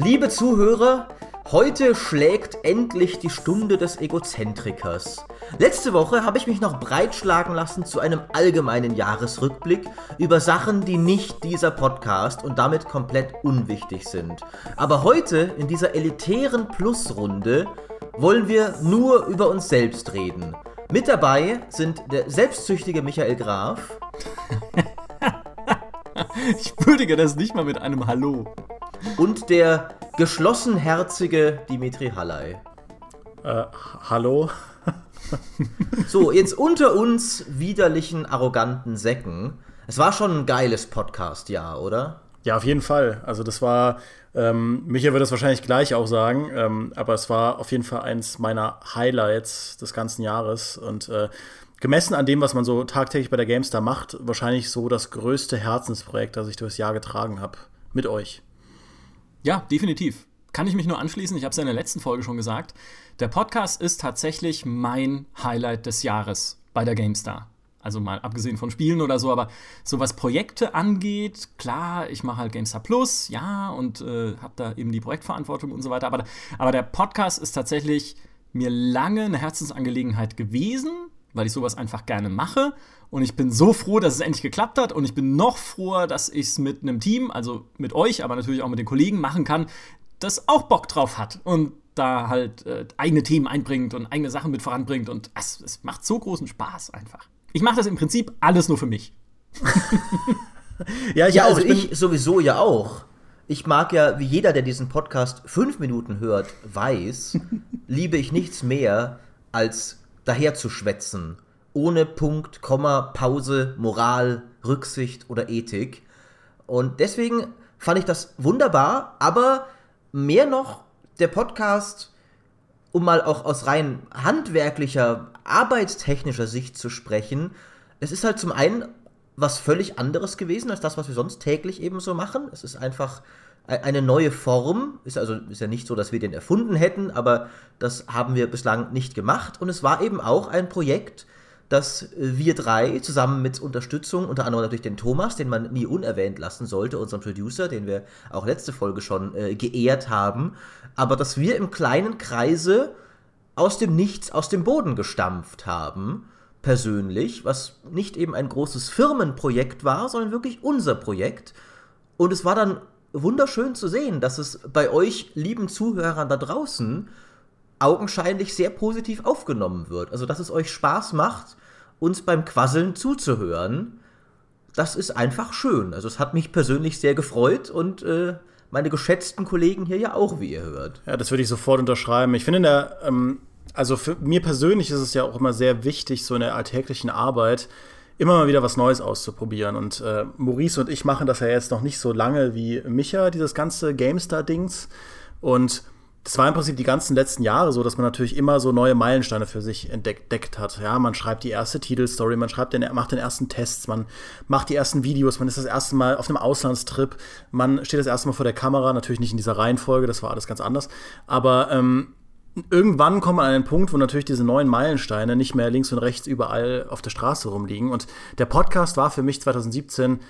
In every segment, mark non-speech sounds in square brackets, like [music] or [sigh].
Liebe Zuhörer, heute schlägt endlich die Stunde des Egozentrikers. Letzte Woche habe ich mich noch breitschlagen lassen zu einem allgemeinen Jahresrückblick über Sachen, die nicht dieser Podcast und damit komplett unwichtig sind. Aber heute, in dieser elitären Plusrunde, wollen wir nur über uns selbst reden. Mit dabei sind der selbstsüchtige Michael Graf. [laughs] ich würdige das nicht mal mit einem Hallo. Und der geschlossenherzige Dimitri Halley. Äh, hallo? so, jetzt unter uns widerlichen, arroganten Säcken. Es war schon ein geiles Podcast-Jahr, oder? Ja, auf jeden Fall. Also das war, ähm, Micha wird das wahrscheinlich gleich auch sagen, ähm, aber es war auf jeden Fall eins meiner Highlights des ganzen Jahres und äh, gemessen an dem, was man so tagtäglich bei der GameStar macht, wahrscheinlich so das größte Herzensprojekt, das ich durchs Jahr getragen habe. Mit euch. Ja, definitiv. Kann ich mich nur anschließen. Ich habe es ja in der letzten Folge schon gesagt. Der Podcast ist tatsächlich mein Highlight des Jahres bei der GameStar. Also mal abgesehen von Spielen oder so, aber so was Projekte angeht, klar, ich mache halt GameStar Plus, ja, und äh, habe da eben die Projektverantwortung und so weiter. Aber, aber der Podcast ist tatsächlich mir lange eine Herzensangelegenheit gewesen, weil ich sowas einfach gerne mache. Und ich bin so froh, dass es endlich geklappt hat. Und ich bin noch froher, dass ich es mit einem Team, also mit euch, aber natürlich auch mit den Kollegen machen kann, das auch Bock drauf hat und da halt äh, eigene Themen einbringt und eigene Sachen mit voranbringt. Und es, es macht so großen Spaß einfach. Ich mache das im Prinzip alles nur für mich. [laughs] ja, ich ja, also ich, ich sowieso ja auch. Ich mag ja, wie jeder, der diesen Podcast fünf Minuten hört, weiß, [laughs] liebe ich nichts mehr, als daherzuschwätzen. Ohne Punkt, Komma, Pause, Moral, Rücksicht oder Ethik. Und deswegen fand ich das wunderbar, aber mehr noch der Podcast, um mal auch aus rein handwerklicher, arbeitstechnischer Sicht zu sprechen, es ist halt zum einen was völlig anderes gewesen als das, was wir sonst täglich eben so machen. Es ist einfach eine neue Form. Ist also ist ja nicht so, dass wir den erfunden hätten, aber das haben wir bislang nicht gemacht. Und es war eben auch ein Projekt, das wir drei zusammen mit Unterstützung, unter anderem natürlich den Thomas, den man nie unerwähnt lassen sollte, unseren Producer, den wir auch letzte Folge schon äh, geehrt haben, aber dass wir im kleinen Kreise aus dem Nichts, aus dem Boden gestampft haben, persönlich, was nicht eben ein großes Firmenprojekt war, sondern wirklich unser Projekt. Und es war dann wunderschön zu sehen, dass es bei euch, lieben Zuhörern da draußen, augenscheinlich sehr positiv aufgenommen wird. Also, dass es euch Spaß macht, uns beim Quasseln zuzuhören. Das ist einfach schön. Also, es hat mich persönlich sehr gefreut und äh, meine geschätzten Kollegen hier ja auch, wie ihr hört. Ja, das würde ich sofort unterschreiben. Ich finde, in der, ähm, also für mir persönlich ist es ja auch immer sehr wichtig, so in der alltäglichen Arbeit, immer mal wieder was Neues auszuprobieren. Und äh, Maurice und ich machen das ja jetzt noch nicht so lange wie Micha, dieses ganze GameStar-Dings. Und das war im Prinzip die ganzen letzten Jahre so, dass man natürlich immer so neue Meilensteine für sich entdeckt hat. Ja, man schreibt die erste Titelstory, man schreibt den, macht den ersten Tests, man macht die ersten Videos, man ist das erste Mal auf einem Auslandstrip, man steht das erste Mal vor der Kamera, natürlich nicht in dieser Reihenfolge, das war alles ganz anders. Aber ähm, irgendwann kommt man an einen Punkt, wo natürlich diese neuen Meilensteine nicht mehr links und rechts überall auf der Straße rumliegen. Und der Podcast war für mich 2017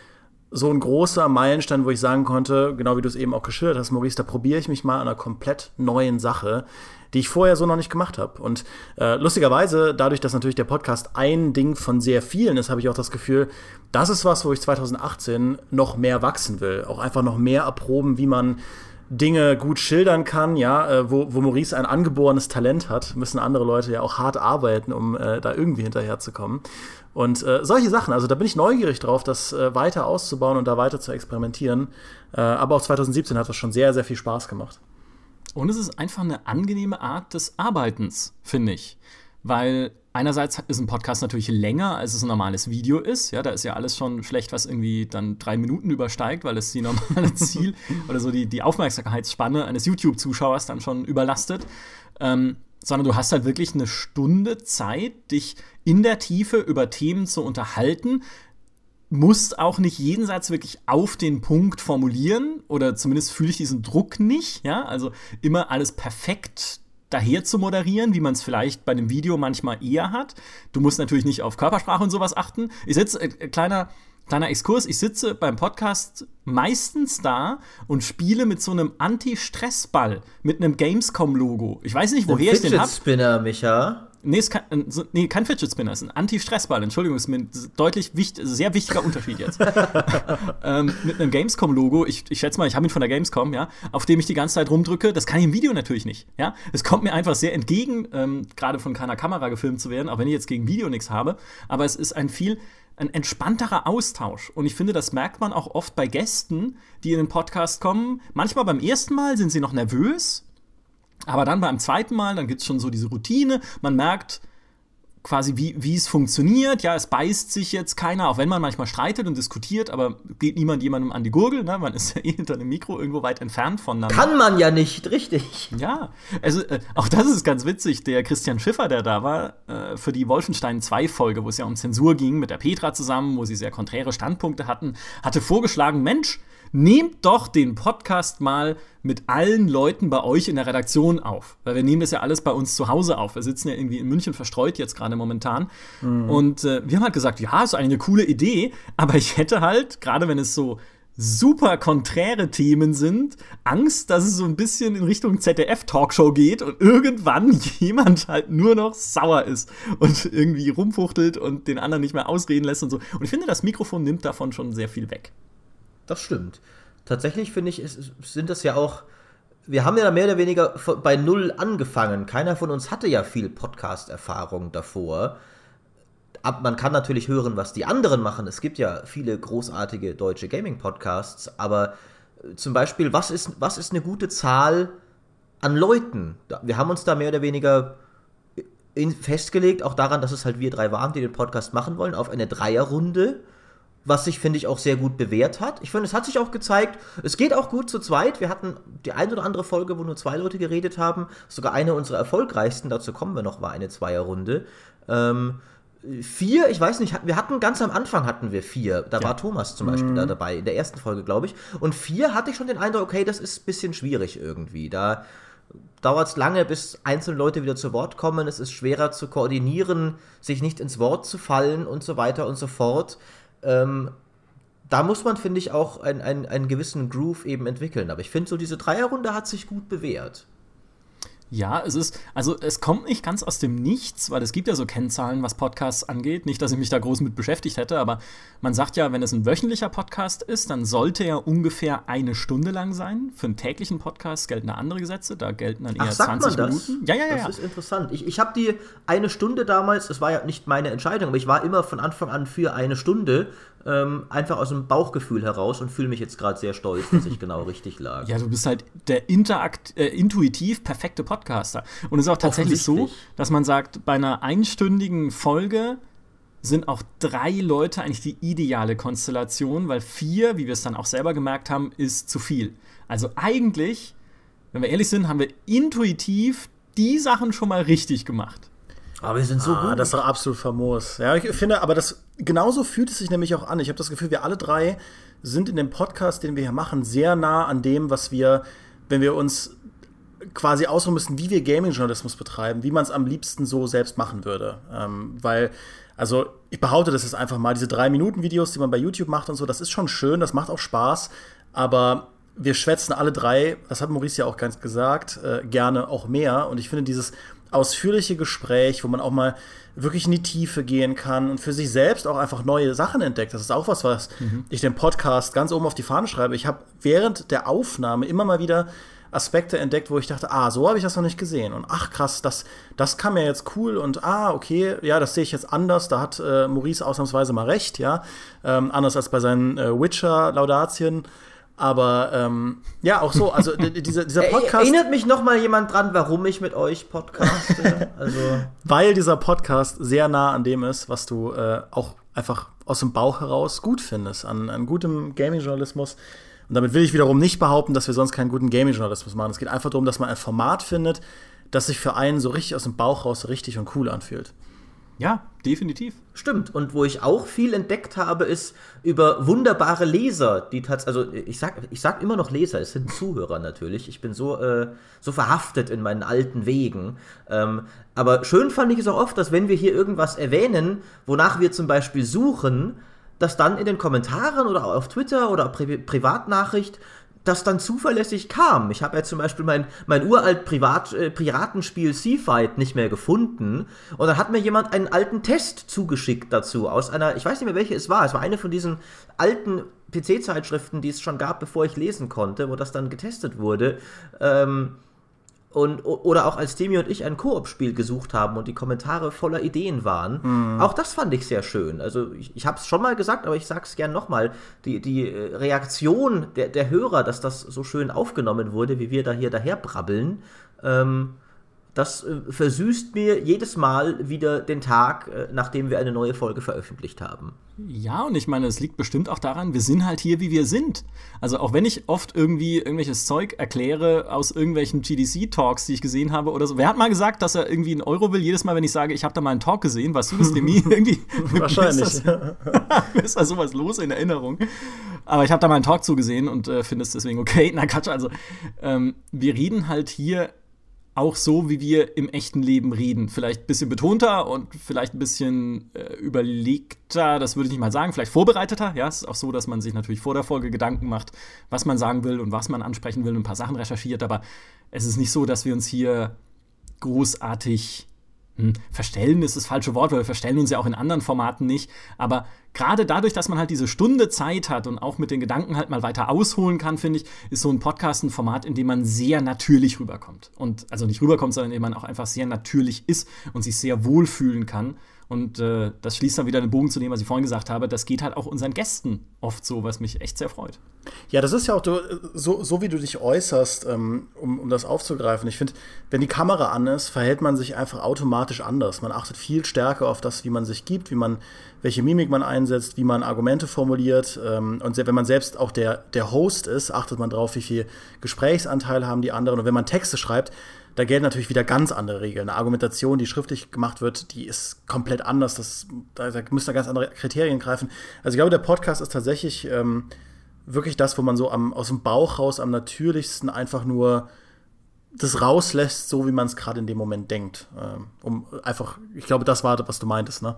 so ein großer Meilenstein, wo ich sagen konnte, genau wie du es eben auch geschildert hast, Maurice, da probiere ich mich mal an einer komplett neuen Sache, die ich vorher so noch nicht gemacht habe. Und äh, lustigerweise, dadurch, dass natürlich der Podcast ein Ding von sehr vielen ist, habe ich auch das Gefühl, das ist was, wo ich 2018 noch mehr wachsen will. Auch einfach noch mehr erproben, wie man Dinge gut schildern kann, ja, äh, wo, wo Maurice ein angeborenes Talent hat, müssen andere Leute ja auch hart arbeiten, um äh, da irgendwie hinterherzukommen. Und äh, solche Sachen, also da bin ich neugierig drauf, das äh, weiter auszubauen und da weiter zu experimentieren. Äh, aber auch 2017 hat das schon sehr, sehr viel Spaß gemacht. Und es ist einfach eine angenehme Art des Arbeitens, finde ich. Weil einerseits ist ein Podcast natürlich länger, als es ein normales Video ist. Ja, da ist ja alles schon schlecht, was irgendwie dann drei Minuten übersteigt, weil es die normale [laughs] Ziel oder so die, die Aufmerksamkeitsspanne eines YouTube-Zuschauers dann schon überlastet. Ähm, sondern du hast halt wirklich eine Stunde Zeit, dich in der Tiefe über Themen zu unterhalten, musst auch nicht jeden Satz wirklich auf den Punkt formulieren oder zumindest fühle ich diesen Druck nicht, ja, also immer alles perfekt daher zu moderieren, wie man es vielleicht bei einem Video manchmal eher hat. Du musst natürlich nicht auf Körpersprache und sowas achten. Ich sitze, äh, kleiner kleiner Exkurs, ich sitze beim Podcast meistens da und spiele mit so einem Anti-Stress-Ball, mit einem Gamescom-Logo. Ich weiß nicht, woher ich den habe. Spinner, Micha. Nee, ist kein, nee, kein Fidget Spinner, ist ein Anti-Stressball. Entschuldigung, ist mir ein deutlich wichtig, sehr wichtiger Unterschied jetzt. [laughs] ähm, mit einem Gamescom-Logo, ich, ich schätze mal, ich habe ihn von der Gamescom, ja, auf dem ich die ganze Zeit rumdrücke. Das kann ich im Video natürlich nicht, ja. Es kommt mir einfach sehr entgegen, ähm, gerade von keiner Kamera gefilmt zu werden, auch wenn ich jetzt gegen Video nichts habe. Aber es ist ein viel ein entspannterer Austausch. Und ich finde, das merkt man auch oft bei Gästen, die in den Podcast kommen. Manchmal beim ersten Mal sind sie noch nervös, aber dann beim zweiten Mal, dann gibt es schon so diese Routine. Man merkt quasi, wie, wie es funktioniert. Ja, es beißt sich jetzt keiner, auch wenn man manchmal streitet und diskutiert, aber geht niemand jemandem an die Gurgel. Ne? Man ist ja eh hinter einem Mikro irgendwo weit entfernt voneinander. Kann man ja nicht, richtig. Ja, also äh, auch das ist ganz witzig. Der Christian Schiffer, der da war, äh, für die Wolfenstein 2-Folge, wo es ja um Zensur ging, mit der Petra zusammen, wo sie sehr konträre Standpunkte hatten, hatte vorgeschlagen, Mensch, nehmt doch den Podcast mal mit allen Leuten bei euch in der Redaktion auf. Weil wir nehmen das ja alles bei uns zu Hause auf. Wir sitzen ja irgendwie in München verstreut jetzt gerade momentan. Mhm. Und äh, wir haben halt gesagt, ja, ist eine coole Idee, aber ich hätte halt, gerade wenn es so super konträre Themen sind, Angst, dass es so ein bisschen in Richtung ZDF-Talkshow geht und irgendwann [laughs] jemand halt nur noch sauer ist und irgendwie rumfuchtelt und den anderen nicht mehr ausreden lässt und so. Und ich finde, das Mikrofon nimmt davon schon sehr viel weg. Das stimmt. Tatsächlich finde ich, es, sind das ja auch. Wir haben ja mehr oder weniger bei Null angefangen. Keiner von uns hatte ja viel Podcast-Erfahrung davor. Ab, man kann natürlich hören, was die anderen machen. Es gibt ja viele großartige deutsche Gaming-Podcasts, aber äh, zum Beispiel, was ist, was ist eine gute Zahl an Leuten? Wir haben uns da mehr oder weniger in, festgelegt, auch daran, dass es halt wir drei waren, die den Podcast machen wollen, auf eine Dreierrunde was sich, finde ich, auch sehr gut bewährt hat. Ich finde, es hat sich auch gezeigt, es geht auch gut zu zweit. Wir hatten die ein oder andere Folge, wo nur zwei Leute geredet haben. Sogar eine unserer erfolgreichsten, dazu kommen wir noch, war eine Zweierrunde. Ähm, vier, ich weiß nicht, wir hatten ganz am Anfang hatten wir vier. Da ja. war Thomas zum Beispiel mhm. da dabei, in der ersten Folge, glaube ich. Und vier hatte ich schon den Eindruck, okay, das ist ein bisschen schwierig irgendwie. Da dauert es lange, bis einzelne Leute wieder zu Wort kommen. Es ist schwerer zu koordinieren, sich nicht ins Wort zu fallen und so weiter und so fort ähm, da muss man, finde ich, auch ein, ein, einen gewissen Groove eben entwickeln. Aber ich finde, so diese Dreierrunde hat sich gut bewährt. Ja, es ist, also es kommt nicht ganz aus dem Nichts, weil es gibt ja so Kennzahlen, was Podcasts angeht. Nicht, dass ich mich da groß mit beschäftigt hätte, aber man sagt ja, wenn es ein wöchentlicher Podcast ist, dann sollte er ungefähr eine Stunde lang sein. Für einen täglichen Podcast gelten da andere Gesetze, da gelten dann eher Ach, 20 Minuten. Ja, ja, ja. Das ist interessant. Ich, ich habe die eine Stunde damals, es war ja nicht meine Entscheidung, aber ich war immer von Anfang an für eine Stunde, ähm, einfach aus dem Bauchgefühl heraus und fühle mich jetzt gerade sehr stolz, dass ich [laughs] genau richtig lag. Ja, du bist halt der interakt, äh, intuitiv perfekte Podcaster. Und es ist auch tatsächlich so, dass man sagt, bei einer einstündigen Folge sind auch drei Leute eigentlich die ideale Konstellation, weil vier, wie wir es dann auch selber gemerkt haben, ist zu viel. Also eigentlich, wenn wir ehrlich sind, haben wir intuitiv die Sachen schon mal richtig gemacht. Aber wir sind so ah, gut. Das ist doch absolut famos. Ja, ich finde, aber das genauso fühlt es sich nämlich auch an. Ich habe das Gefühl, wir alle drei sind in dem Podcast, den wir hier machen, sehr nah an dem, was wir, wenn wir uns quasi ausruhen müssen, wie wir Gaming-Journalismus betreiben, wie man es am liebsten so selbst machen würde. Ähm, weil, also ich behaupte, das ist einfach mal diese drei Minuten Videos, die man bei YouTube macht und so, das ist schon schön, das macht auch Spaß, aber wir schwätzen alle drei, das hat Maurice ja auch ganz gesagt, äh, gerne auch mehr. Und ich finde dieses ausführliche Gespräch, wo man auch mal wirklich in die Tiefe gehen kann und für sich selbst auch einfach neue Sachen entdeckt. Das ist auch was, was mhm. ich den Podcast ganz oben auf die Fahne schreibe. Ich habe während der Aufnahme immer mal wieder Aspekte entdeckt, wo ich dachte, ah, so habe ich das noch nicht gesehen. Und ach krass, das, das kam mir jetzt cool und ah, okay, ja, das sehe ich jetzt anders. Da hat äh, Maurice ausnahmsweise mal recht, ja. Ähm, anders als bei seinen äh, Witcher-Laudatien. Aber ähm, ja, auch so, also dieser, dieser [laughs] Podcast. Erinnert mich noch mal jemand dran, warum ich mit euch podcaste? also. [laughs] Weil dieser Podcast sehr nah an dem ist, was du äh, auch einfach aus dem Bauch heraus gut findest, an, an gutem Gaming-Journalismus. Und damit will ich wiederum nicht behaupten, dass wir sonst keinen guten Gaming-Journalismus machen. Es geht einfach darum, dass man ein Format findet, das sich für einen so richtig aus dem Bauch raus richtig und cool anfühlt. Ja, definitiv. Stimmt. Und wo ich auch viel entdeckt habe, ist über wunderbare Leser, die tatsächlich, also ich sag, ich sag immer noch Leser, es sind Zuhörer natürlich. Ich bin so, äh, so verhaftet in meinen alten Wegen. Ähm, aber schön fand ich es auch oft, dass wenn wir hier irgendwas erwähnen, wonach wir zum Beispiel suchen, dass dann in den Kommentaren oder auf Twitter oder Pri Privatnachricht das dann zuverlässig kam. Ich habe ja zum Beispiel mein, mein uralt Privat, äh, Piratenspiel Seafight nicht mehr gefunden. Und dann hat mir jemand einen alten Test zugeschickt dazu aus einer, ich weiß nicht mehr welche es war, es war eine von diesen alten PC-Zeitschriften, die es schon gab, bevor ich lesen konnte, wo das dann getestet wurde. Ähm, und, oder auch als Demi und ich ein Koop-Spiel gesucht haben und die Kommentare voller Ideen waren. Mhm. Auch das fand ich sehr schön. Also ich, ich habe es schon mal gesagt, aber ich sage es gern nochmal. Die, die äh, Reaktion der, der Hörer, dass das so schön aufgenommen wurde, wie wir da hier daher brabbeln, ähm, das äh, versüßt mir jedes Mal wieder den Tag, äh, nachdem wir eine neue Folge veröffentlicht haben. Ja, und ich meine, es liegt bestimmt auch daran, wir sind halt hier, wie wir sind. Also auch wenn ich oft irgendwie irgendwelches Zeug erkläre aus irgendwelchen GDC-Talks, die ich gesehen habe oder so. Wer hat mal gesagt, dass er irgendwie einen Euro will, jedes Mal, wenn ich sage, ich habe da mal einen Talk gesehen, weißt du das, Demi? [laughs] irgendwie Wahrscheinlich. [laughs] ist da, ist da sowas los in Erinnerung. Aber ich habe da mal einen Talk zugesehen und äh, finde es deswegen okay. Na Quatsch, also ähm, wir reden halt hier auch so, wie wir im echten Leben reden. Vielleicht ein bisschen betonter und vielleicht ein bisschen äh, überlegter, das würde ich nicht mal sagen, vielleicht vorbereiteter. Ja, es ist auch so, dass man sich natürlich vor der Folge Gedanken macht, was man sagen will und was man ansprechen will und ein paar Sachen recherchiert. Aber es ist nicht so, dass wir uns hier großartig verstellen ist das falsche Wort, weil wir verstellen uns ja auch in anderen Formaten nicht. Aber gerade dadurch, dass man halt diese Stunde Zeit hat und auch mit den Gedanken halt mal weiter ausholen kann, finde ich, ist so ein Podcast ein Format, in dem man sehr natürlich rüberkommt. Und also nicht rüberkommt, sondern in dem man auch einfach sehr natürlich ist und sich sehr wohlfühlen kann. Und äh, das schließt dann wieder den Bogen zu dem, was ich vorhin gesagt habe. Das geht halt auch unseren Gästen oft so, was mich echt sehr freut. Ja, das ist ja auch so, so wie du dich äußerst, ähm, um, um das aufzugreifen. Ich finde, wenn die Kamera an ist, verhält man sich einfach automatisch anders. Man achtet viel stärker auf das, wie man sich gibt, wie man, welche Mimik man einsetzt, wie man Argumente formuliert. Ähm, und wenn man selbst auch der, der Host ist, achtet man darauf, wie viel Gesprächsanteil haben die anderen. Und wenn man Texte schreibt, da gelten natürlich wieder ganz andere Regeln. Eine Argumentation, die schriftlich gemacht wird, die ist komplett anders. Das, da, da müssen da ganz andere Kriterien greifen. Also ich glaube, der Podcast ist tatsächlich ähm, wirklich das, wo man so am, aus dem Bauch raus am natürlichsten einfach nur das rauslässt, so wie man es gerade in dem Moment denkt. Ähm, um einfach, ich glaube, das war, was du meintest, ne?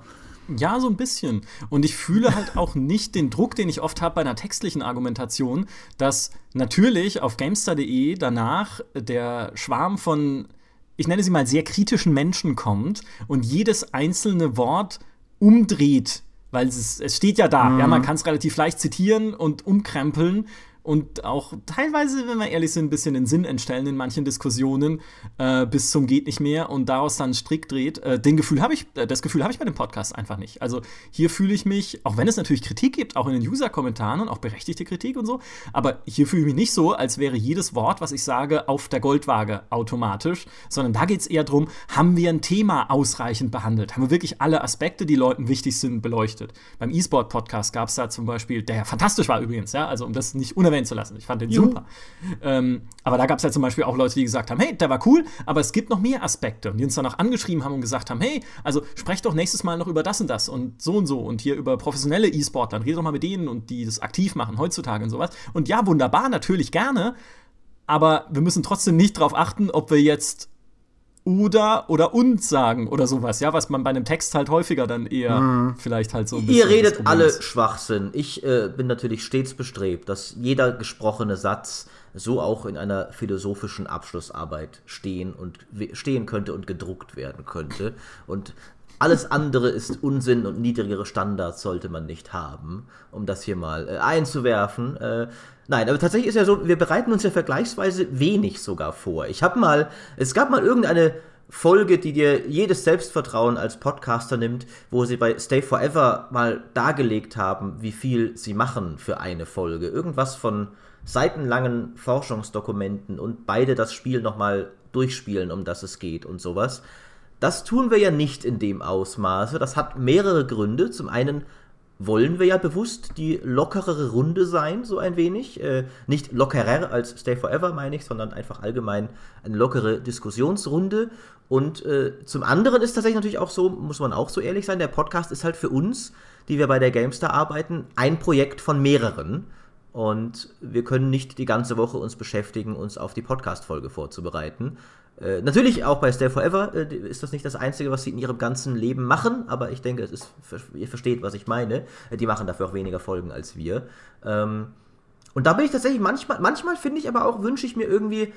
Ja, so ein bisschen. Und ich fühle halt [laughs] auch nicht den Druck, den ich oft habe bei einer textlichen Argumentation, dass natürlich auf Gamestar.de danach der Schwarm von, ich nenne sie mal, sehr kritischen Menschen kommt und jedes einzelne Wort umdreht. Weil es, es steht ja da, mhm. ja, man kann es relativ leicht zitieren und umkrempeln und auch teilweise, wenn wir ehrlich sind, ein bisschen den Sinn entstellen in manchen Diskussionen äh, bis zum geht nicht mehr und daraus dann Strick dreht. Äh, den Gefühl habe ich, äh, das Gefühl habe ich bei dem Podcast einfach nicht. Also hier fühle ich mich, auch wenn es natürlich Kritik gibt, auch in den User-Kommentaren und auch berechtigte Kritik und so, aber hier fühle ich mich nicht so, als wäre jedes Wort, was ich sage, auf der Goldwaage automatisch, sondern da geht es eher darum, haben wir ein Thema ausreichend behandelt? Haben wir wirklich alle Aspekte, die Leuten wichtig sind, beleuchtet? Beim E-Sport-Podcast gab es da zum Beispiel, der ja fantastisch war übrigens, ja, also um das nicht unerwähnt erwähnen zu lassen. Ich fand den Juhu. super. Ähm, aber da gab es ja zum Beispiel auch Leute, die gesagt haben, hey, der war cool, aber es gibt noch mehr Aspekte. Und die uns dann auch angeschrieben haben und gesagt haben, hey, also sprecht doch nächstes Mal noch über das und das und so und so und hier über professionelle E-Sportler. Redet doch mal mit denen und die das aktiv machen heutzutage und sowas. Und ja, wunderbar, natürlich gerne. Aber wir müssen trotzdem nicht darauf achten, ob wir jetzt oder oder und sagen oder sowas, ja, was man bei einem Text halt häufiger dann eher mhm. vielleicht halt so ein bisschen. Ihr redet alle Schwachsinn. Ich äh, bin natürlich stets bestrebt, dass jeder gesprochene Satz so auch in einer philosophischen Abschlussarbeit stehen und stehen könnte und gedruckt werden könnte. Und alles andere ist Unsinn und niedrigere Standards sollte man nicht haben, um das hier mal äh, einzuwerfen. Äh, nein, aber tatsächlich ist ja so, wir bereiten uns ja vergleichsweise wenig sogar vor. Ich habe mal, es gab mal irgendeine Folge, die dir jedes Selbstvertrauen als Podcaster nimmt, wo sie bei Stay Forever mal dargelegt haben, wie viel sie machen für eine Folge. Irgendwas von seitenlangen Forschungsdokumenten und beide das Spiel nochmal durchspielen, um das es geht und sowas. Das tun wir ja nicht in dem Ausmaße. Das hat mehrere Gründe. Zum einen wollen wir ja bewusst die lockerere Runde sein, so ein wenig. Äh, nicht lockerer als Stay Forever, meine ich, sondern einfach allgemein eine lockere Diskussionsrunde. Und äh, zum anderen ist tatsächlich natürlich auch so, muss man auch so ehrlich sein, der Podcast ist halt für uns, die wir bei der Gamestar arbeiten, ein Projekt von mehreren. und wir können nicht die ganze Woche uns beschäftigen, uns auf die Podcast-Folge vorzubereiten. Äh, natürlich auch bei Stay Forever äh, ist das nicht das Einzige, was sie in ihrem ganzen Leben machen, aber ich denke, es ist, ihr versteht, was ich meine. Äh, die machen dafür auch weniger Folgen als wir. Ähm, und da bin ich tatsächlich manchmal, manchmal finde ich aber auch, wünsche ich mir irgendwie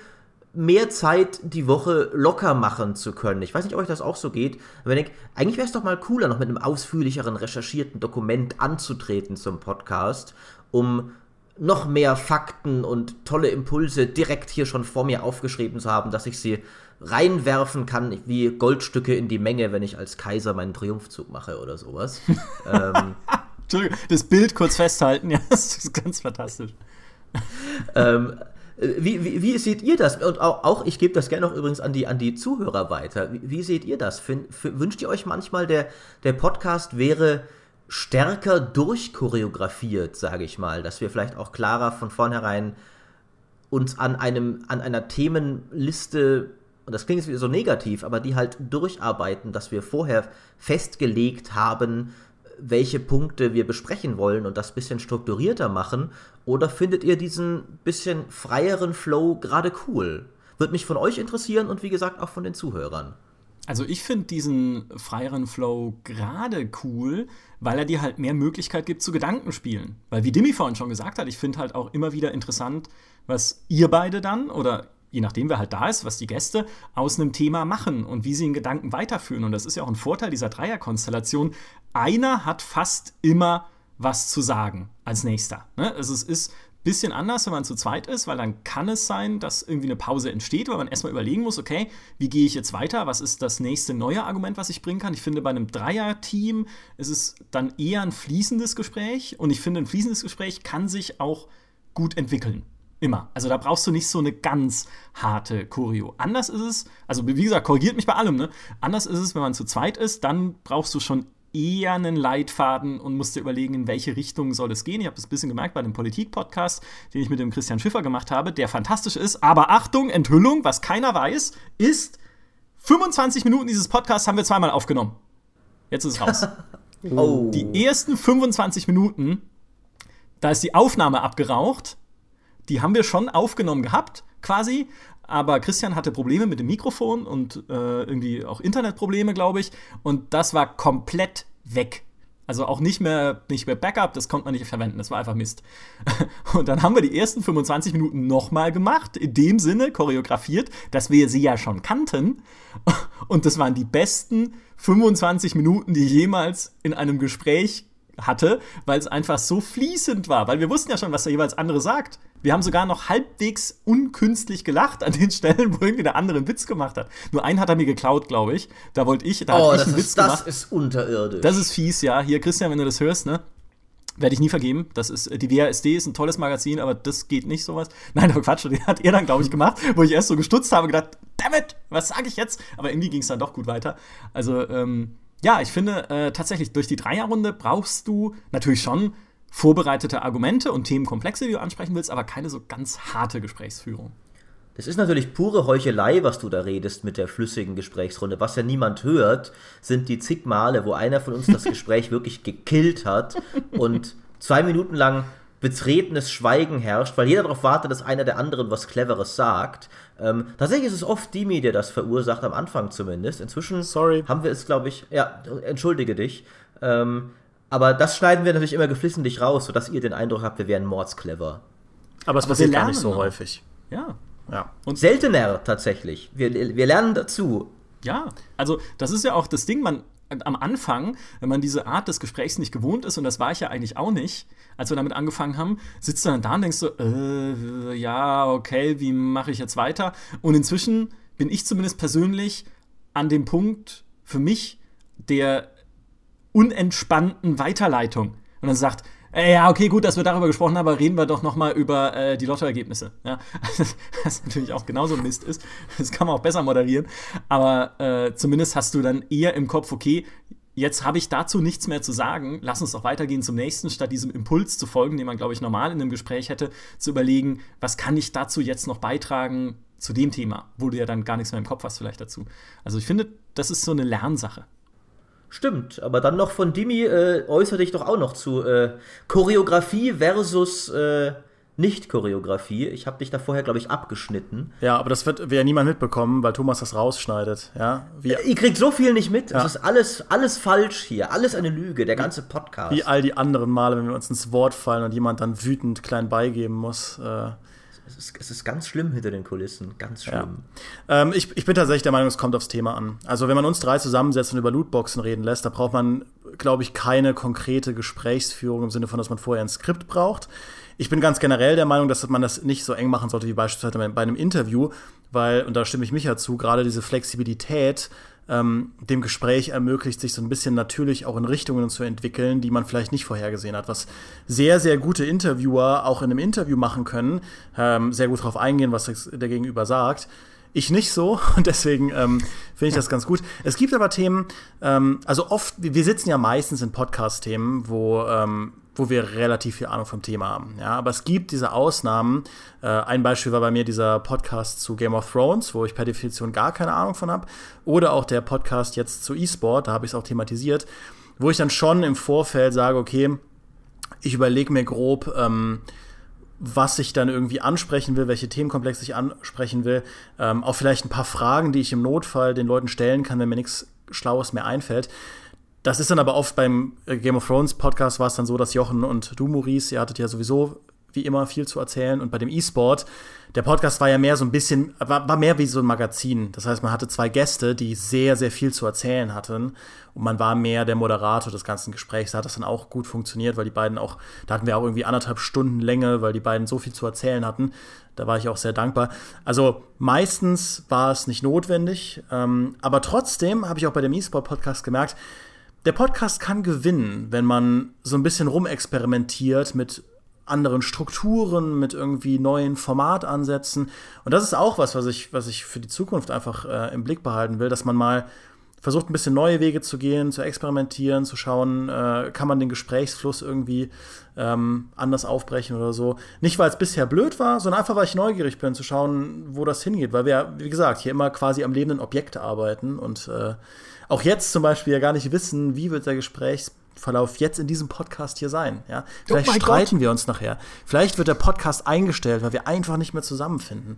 mehr Zeit die Woche locker machen zu können. Ich weiß nicht, ob euch das auch so geht. Aber ich denke, eigentlich wäre es doch mal cooler, noch mit einem ausführlicheren, recherchierten Dokument anzutreten zum Podcast, um noch mehr Fakten und tolle Impulse direkt hier schon vor mir aufgeschrieben zu haben, dass ich sie reinwerfen kann, wie Goldstücke in die Menge, wenn ich als Kaiser meinen Triumphzug mache oder sowas. [laughs] ähm, Entschuldigung, das Bild kurz festhalten, ja, das ist ganz fantastisch. ähm, wie, wie, wie, seht ihr das? Und auch, auch ich gebe das gerne noch übrigens an die, an die Zuhörer weiter. Wie, wie seht ihr das? Fin, wünscht ihr euch manchmal, der, der Podcast wäre stärker durchchoreografiert, sage ich mal, dass wir vielleicht auch klarer von vornherein uns an einem an einer Themenliste und das klingt jetzt wieder so negativ, aber die halt durcharbeiten, dass wir vorher festgelegt haben, welche Punkte wir besprechen wollen und das bisschen strukturierter machen? Oder findet ihr diesen bisschen freieren Flow gerade cool? Würde mich von euch interessieren und wie gesagt auch von den Zuhörern. Also ich finde diesen freieren Flow gerade cool, weil er dir halt mehr Möglichkeit gibt zu Gedankenspielen. Weil wie Dimi vorhin schon gesagt hat, ich finde halt auch immer wieder interessant, was ihr beide dann oder je nachdem wer halt da ist, was die Gäste aus einem Thema machen und wie sie den Gedanken weiterführen. Und das ist ja auch ein Vorteil dieser Dreierkonstellation. Einer hat fast immer was zu sagen als nächster. Ne? Also es ist Bisschen anders, wenn man zu zweit ist, weil dann kann es sein, dass irgendwie eine Pause entsteht, weil man erstmal überlegen muss, okay, wie gehe ich jetzt weiter? Was ist das nächste neue Argument, was ich bringen kann? Ich finde, bei einem Dreier-Team ist es dann eher ein fließendes Gespräch und ich finde, ein fließendes Gespräch kann sich auch gut entwickeln. Immer. Also da brauchst du nicht so eine ganz harte Choreo. Anders ist es, also wie gesagt, korrigiert mich bei allem, ne? Anders ist es, wenn man zu zweit ist, dann brauchst du schon eher einen Leitfaden und musste überlegen, in welche Richtung soll es gehen. Ich habe das ein bisschen gemerkt bei dem Politik-Podcast, den ich mit dem Christian Schiffer gemacht habe, der fantastisch ist. Aber Achtung, Enthüllung, was keiner weiß, ist, 25 Minuten dieses Podcasts haben wir zweimal aufgenommen. Jetzt ist es raus. [laughs] oh. Die ersten 25 Minuten, da ist die Aufnahme abgeraucht. Die haben wir schon aufgenommen gehabt, quasi aber Christian hatte Probleme mit dem Mikrofon und äh, irgendwie auch Internetprobleme, glaube ich. Und das war komplett weg. Also auch nicht mehr, nicht mehr Backup, das konnte man nicht verwenden, das war einfach Mist. [laughs] Und dann haben wir die ersten 25 Minuten nochmal gemacht, in dem Sinne choreografiert, dass wir sie ja schon kannten. [laughs] Und das waren die besten 25 Minuten, die jemals in einem Gespräch hatte, weil es einfach so fließend war, weil wir wussten ja schon, was der jeweils andere sagt. Wir haben sogar noch halbwegs unkünstlich gelacht an den Stellen, wo irgendwie der andere einen Witz gemacht hat. Nur einen hat er mir geklaut, glaube ich. Da wollte ich, da oh, ich einen ist, Witz gemacht. Das ist unterirdisch. Das ist fies, ja. Hier, Christian, wenn du das hörst, ne? Werde ich nie vergeben. Das ist, die WASD ist ein tolles Magazin, aber das geht nicht sowas. Nein, aber Quatsch, den hat er dann, glaube ich, gemacht, wo ich erst so gestutzt habe und gedacht, dammit, was sage ich jetzt? Aber irgendwie ging es dann doch gut weiter. Also, ähm, ja, ich finde äh, tatsächlich, durch die Dreierrunde brauchst du natürlich schon vorbereitete Argumente und Themenkomplexe, die du ansprechen willst, aber keine so ganz harte Gesprächsführung. Das ist natürlich pure Heuchelei, was du da redest mit der flüssigen Gesprächsrunde. Was ja niemand hört, sind die zig Male, wo einer von uns das [laughs] Gespräch wirklich gekillt hat und zwei Minuten lang betretenes Schweigen herrscht, weil jeder darauf wartet, dass einer der anderen was Cleveres sagt. Ähm, tatsächlich ist es oft Dimi, der das verursacht, am Anfang zumindest. Inzwischen Sorry. haben wir es, glaube ich, ja, entschuldige dich. Ähm, aber das schneiden wir natürlich immer geflissentlich raus, sodass ihr den Eindruck habt, wir wären mordsclever. Aber es passiert gar nicht so häufig. Ja. ja. Und seltener tatsächlich. Wir, wir lernen dazu. Ja, also das ist ja auch das Ding, man am Anfang, wenn man diese Art des Gesprächs nicht gewohnt ist, und das war ich ja eigentlich auch nicht, als wir damit angefangen haben, sitzt du dann da und denkst so, äh, ja, okay, wie mache ich jetzt weiter? Und inzwischen bin ich zumindest persönlich an dem Punkt für mich der unentspannten Weiterleitung. Und dann sagt, äh, ja, okay, gut, dass wir darüber gesprochen haben, aber reden wir doch noch mal über äh, die Lottoergebnisse. Ja? [laughs] Was natürlich auch genauso Mist ist. Das kann man auch besser moderieren. Aber äh, zumindest hast du dann eher im Kopf, okay, jetzt habe ich dazu nichts mehr zu sagen. Lass uns doch weitergehen zum nächsten, statt diesem Impuls zu folgen, den man, glaube ich, normal in einem Gespräch hätte, zu überlegen, was kann ich dazu jetzt noch beitragen zu dem Thema, wo du ja dann gar nichts mehr im Kopf hast vielleicht dazu. Also ich finde, das ist so eine Lernsache. Stimmt, aber dann noch von Dimi äh, äußere dich doch auch noch zu äh, Choreografie versus äh, nicht-Choreografie. Ich habe dich da vorher, glaube ich, abgeschnitten. Ja, aber das wird ja niemand mitbekommen, weil Thomas das rausschneidet. Ja? Wie, Ihr kriegt so viel nicht mit. Es ja. ist alles, alles falsch hier. Alles eine Lüge, der ganze Podcast. Wie all die anderen Male, wenn wir uns ins Wort fallen und jemand dann wütend klein beigeben muss. Äh es ist, es ist, ganz schlimm hinter den Kulissen, ganz schlimm. Ja. Ähm, ich, ich, bin tatsächlich der Meinung, es kommt aufs Thema an. Also wenn man uns drei zusammensetzt und über Lootboxen reden lässt, da braucht man, glaube ich, keine konkrete Gesprächsführung im Sinne von, dass man vorher ein Skript braucht. Ich bin ganz generell der Meinung, dass man das nicht so eng machen sollte wie beispielsweise bei einem Interview, weil, und da stimme ich mich ja zu, gerade diese Flexibilität ähm, dem Gespräch ermöglicht, sich so ein bisschen natürlich auch in Richtungen zu entwickeln, die man vielleicht nicht vorhergesehen hat. Was sehr, sehr gute Interviewer auch in einem Interview machen können, ähm, sehr gut darauf eingehen, was der Gegenüber sagt. Ich nicht so [laughs] und deswegen ähm, finde ich das ganz gut. Es gibt aber Themen, ähm, also oft, wir sitzen ja meistens in Podcast-Themen, wo ähm, wo wir relativ viel Ahnung vom Thema haben. Ja, aber es gibt diese Ausnahmen. Äh, ein Beispiel war bei mir dieser Podcast zu Game of Thrones, wo ich per Definition gar keine Ahnung von habe. Oder auch der Podcast jetzt zu E-Sport, da habe ich es auch thematisiert, wo ich dann schon im Vorfeld sage, okay, ich überlege mir grob, ähm, was ich dann irgendwie ansprechen will, welche Themenkomplex ich ansprechen will. Ähm, auch vielleicht ein paar Fragen, die ich im Notfall den Leuten stellen kann, wenn mir nichts Schlaues mehr einfällt. Das ist dann aber oft beim äh, Game of Thrones Podcast war es dann so, dass Jochen und du, Maurice, ihr hattet ja sowieso wie immer viel zu erzählen. Und bei dem E-Sport, der Podcast war ja mehr so ein bisschen, war, war, mehr wie so ein Magazin. Das heißt, man hatte zwei Gäste, die sehr, sehr viel zu erzählen hatten. Und man war mehr der Moderator des ganzen Gesprächs. Da hat das dann auch gut funktioniert, weil die beiden auch, da hatten wir auch irgendwie anderthalb Stunden Länge, weil die beiden so viel zu erzählen hatten. Da war ich auch sehr dankbar. Also meistens war es nicht notwendig. Ähm, aber trotzdem habe ich auch bei dem E-Sport-Podcast gemerkt, der Podcast kann gewinnen, wenn man so ein bisschen rumexperimentiert mit anderen Strukturen, mit irgendwie neuen Formatansätzen. Und das ist auch was, was ich, was ich für die Zukunft einfach äh, im Blick behalten will, dass man mal versucht, ein bisschen neue Wege zu gehen, zu experimentieren, zu schauen, äh, kann man den Gesprächsfluss irgendwie ähm, anders aufbrechen oder so. Nicht, weil es bisher blöd war, sondern einfach, weil ich neugierig bin, zu schauen, wo das hingeht. Weil wir, wie gesagt, hier immer quasi am lebenden Objekt arbeiten und äh, auch jetzt zum Beispiel ja gar nicht wissen, wie wird der Gesprächsverlauf jetzt in diesem Podcast hier sein. Ja? Vielleicht oh streiten Gott. wir uns nachher. Vielleicht wird der Podcast eingestellt, weil wir einfach nicht mehr zusammenfinden.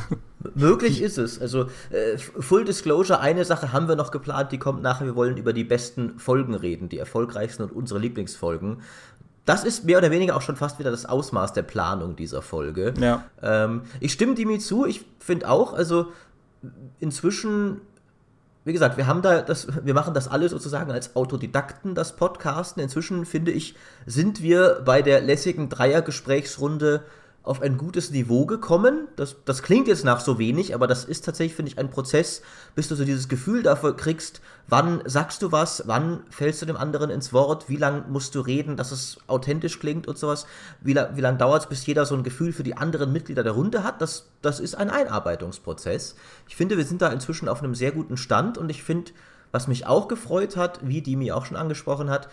[laughs] Möglich ist es. Also, äh, Full Disclosure, eine Sache haben wir noch geplant, die kommt nachher. Wir wollen über die besten Folgen reden, die erfolgreichsten und unsere Lieblingsfolgen. Das ist mehr oder weniger auch schon fast wieder das Ausmaß der Planung dieser Folge. Ja. Ähm, ich stimme dem zu. Ich finde auch, also inzwischen wie gesagt, wir haben da das, wir machen das alle sozusagen als Autodidakten, das Podcasten. Inzwischen finde ich, sind wir bei der lässigen Dreiergesprächsrunde auf ein gutes Niveau gekommen. Das, das klingt jetzt nach so wenig, aber das ist tatsächlich, finde ich, ein Prozess, bis du so dieses Gefühl dafür kriegst, wann sagst du was, wann fällst du dem anderen ins Wort, wie lange musst du reden, dass es authentisch klingt und sowas, wie, wie lange dauert es, bis jeder so ein Gefühl für die anderen Mitglieder der Runde hat. Das, das ist ein Einarbeitungsprozess. Ich finde, wir sind da inzwischen auf einem sehr guten Stand und ich finde, was mich auch gefreut hat, wie Dimi auch schon angesprochen hat,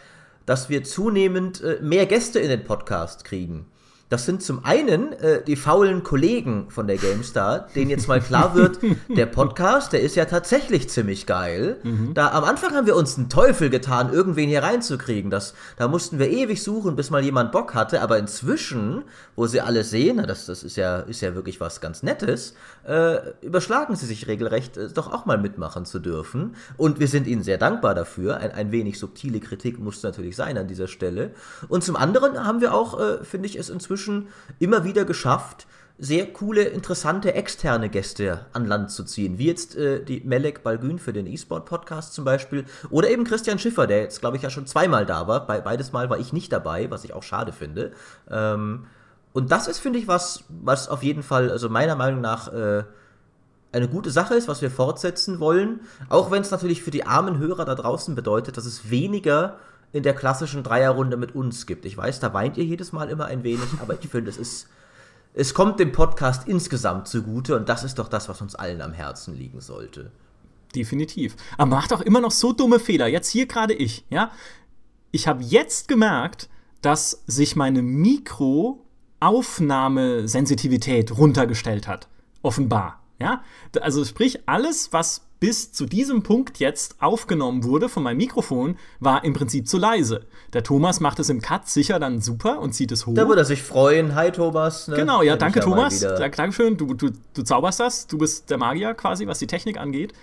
dass wir zunehmend äh, mehr Gäste in den Podcast kriegen. Das sind zum einen äh, die faulen Kollegen von der GameStar, denen jetzt mal klar wird, [laughs] der Podcast, der ist ja tatsächlich ziemlich geil. Mhm. Da am Anfang haben wir uns einen Teufel getan, irgendwen hier reinzukriegen. Das, da mussten wir ewig suchen, bis mal jemand Bock hatte. Aber inzwischen, wo sie alle sehen, das, das ist ja, ist ja wirklich was ganz Nettes, äh, überschlagen sie sich regelrecht, äh, doch auch mal mitmachen zu dürfen. Und wir sind ihnen sehr dankbar dafür. Ein, ein wenig subtile Kritik muss natürlich sein an dieser Stelle. Und zum anderen haben wir auch, äh, finde ich, es inzwischen inzwischen immer wieder geschafft, sehr coole, interessante externe Gäste an Land zu ziehen, wie jetzt äh, die Melek Balgün für den E-Sport-Podcast zum Beispiel oder eben Christian Schiffer, der jetzt, glaube ich, ja schon zweimal da war. Bei, beides Mal war ich nicht dabei, was ich auch schade finde. Ähm, und das ist, finde ich, was, was auf jeden Fall, also meiner Meinung nach, äh, eine gute Sache ist, was wir fortsetzen wollen. Auch wenn es natürlich für die armen Hörer da draußen bedeutet, dass es weniger in der klassischen Dreierrunde mit uns gibt. Ich weiß, da weint ihr jedes Mal immer ein wenig, [laughs] aber ich finde, es ist. Es kommt dem Podcast insgesamt zugute und das ist doch das, was uns allen am Herzen liegen sollte. Definitiv. Aber macht auch immer noch so dumme Fehler. Jetzt hier gerade ich, ja. Ich habe jetzt gemerkt, dass sich meine Mikroaufnahmesensitivität runtergestellt hat. Offenbar. Ja. Also sprich, alles, was bis zu diesem Punkt jetzt aufgenommen wurde von meinem Mikrofon, war im Prinzip zu leise. Der Thomas macht es im Cut sicher dann super und zieht es hoch. Da würde er sich freuen. Hi Thomas. Ne? Genau, ja, danke ja Thomas. Dankeschön, du, du, du zauberst das. Du bist der Magier quasi, was die Technik angeht.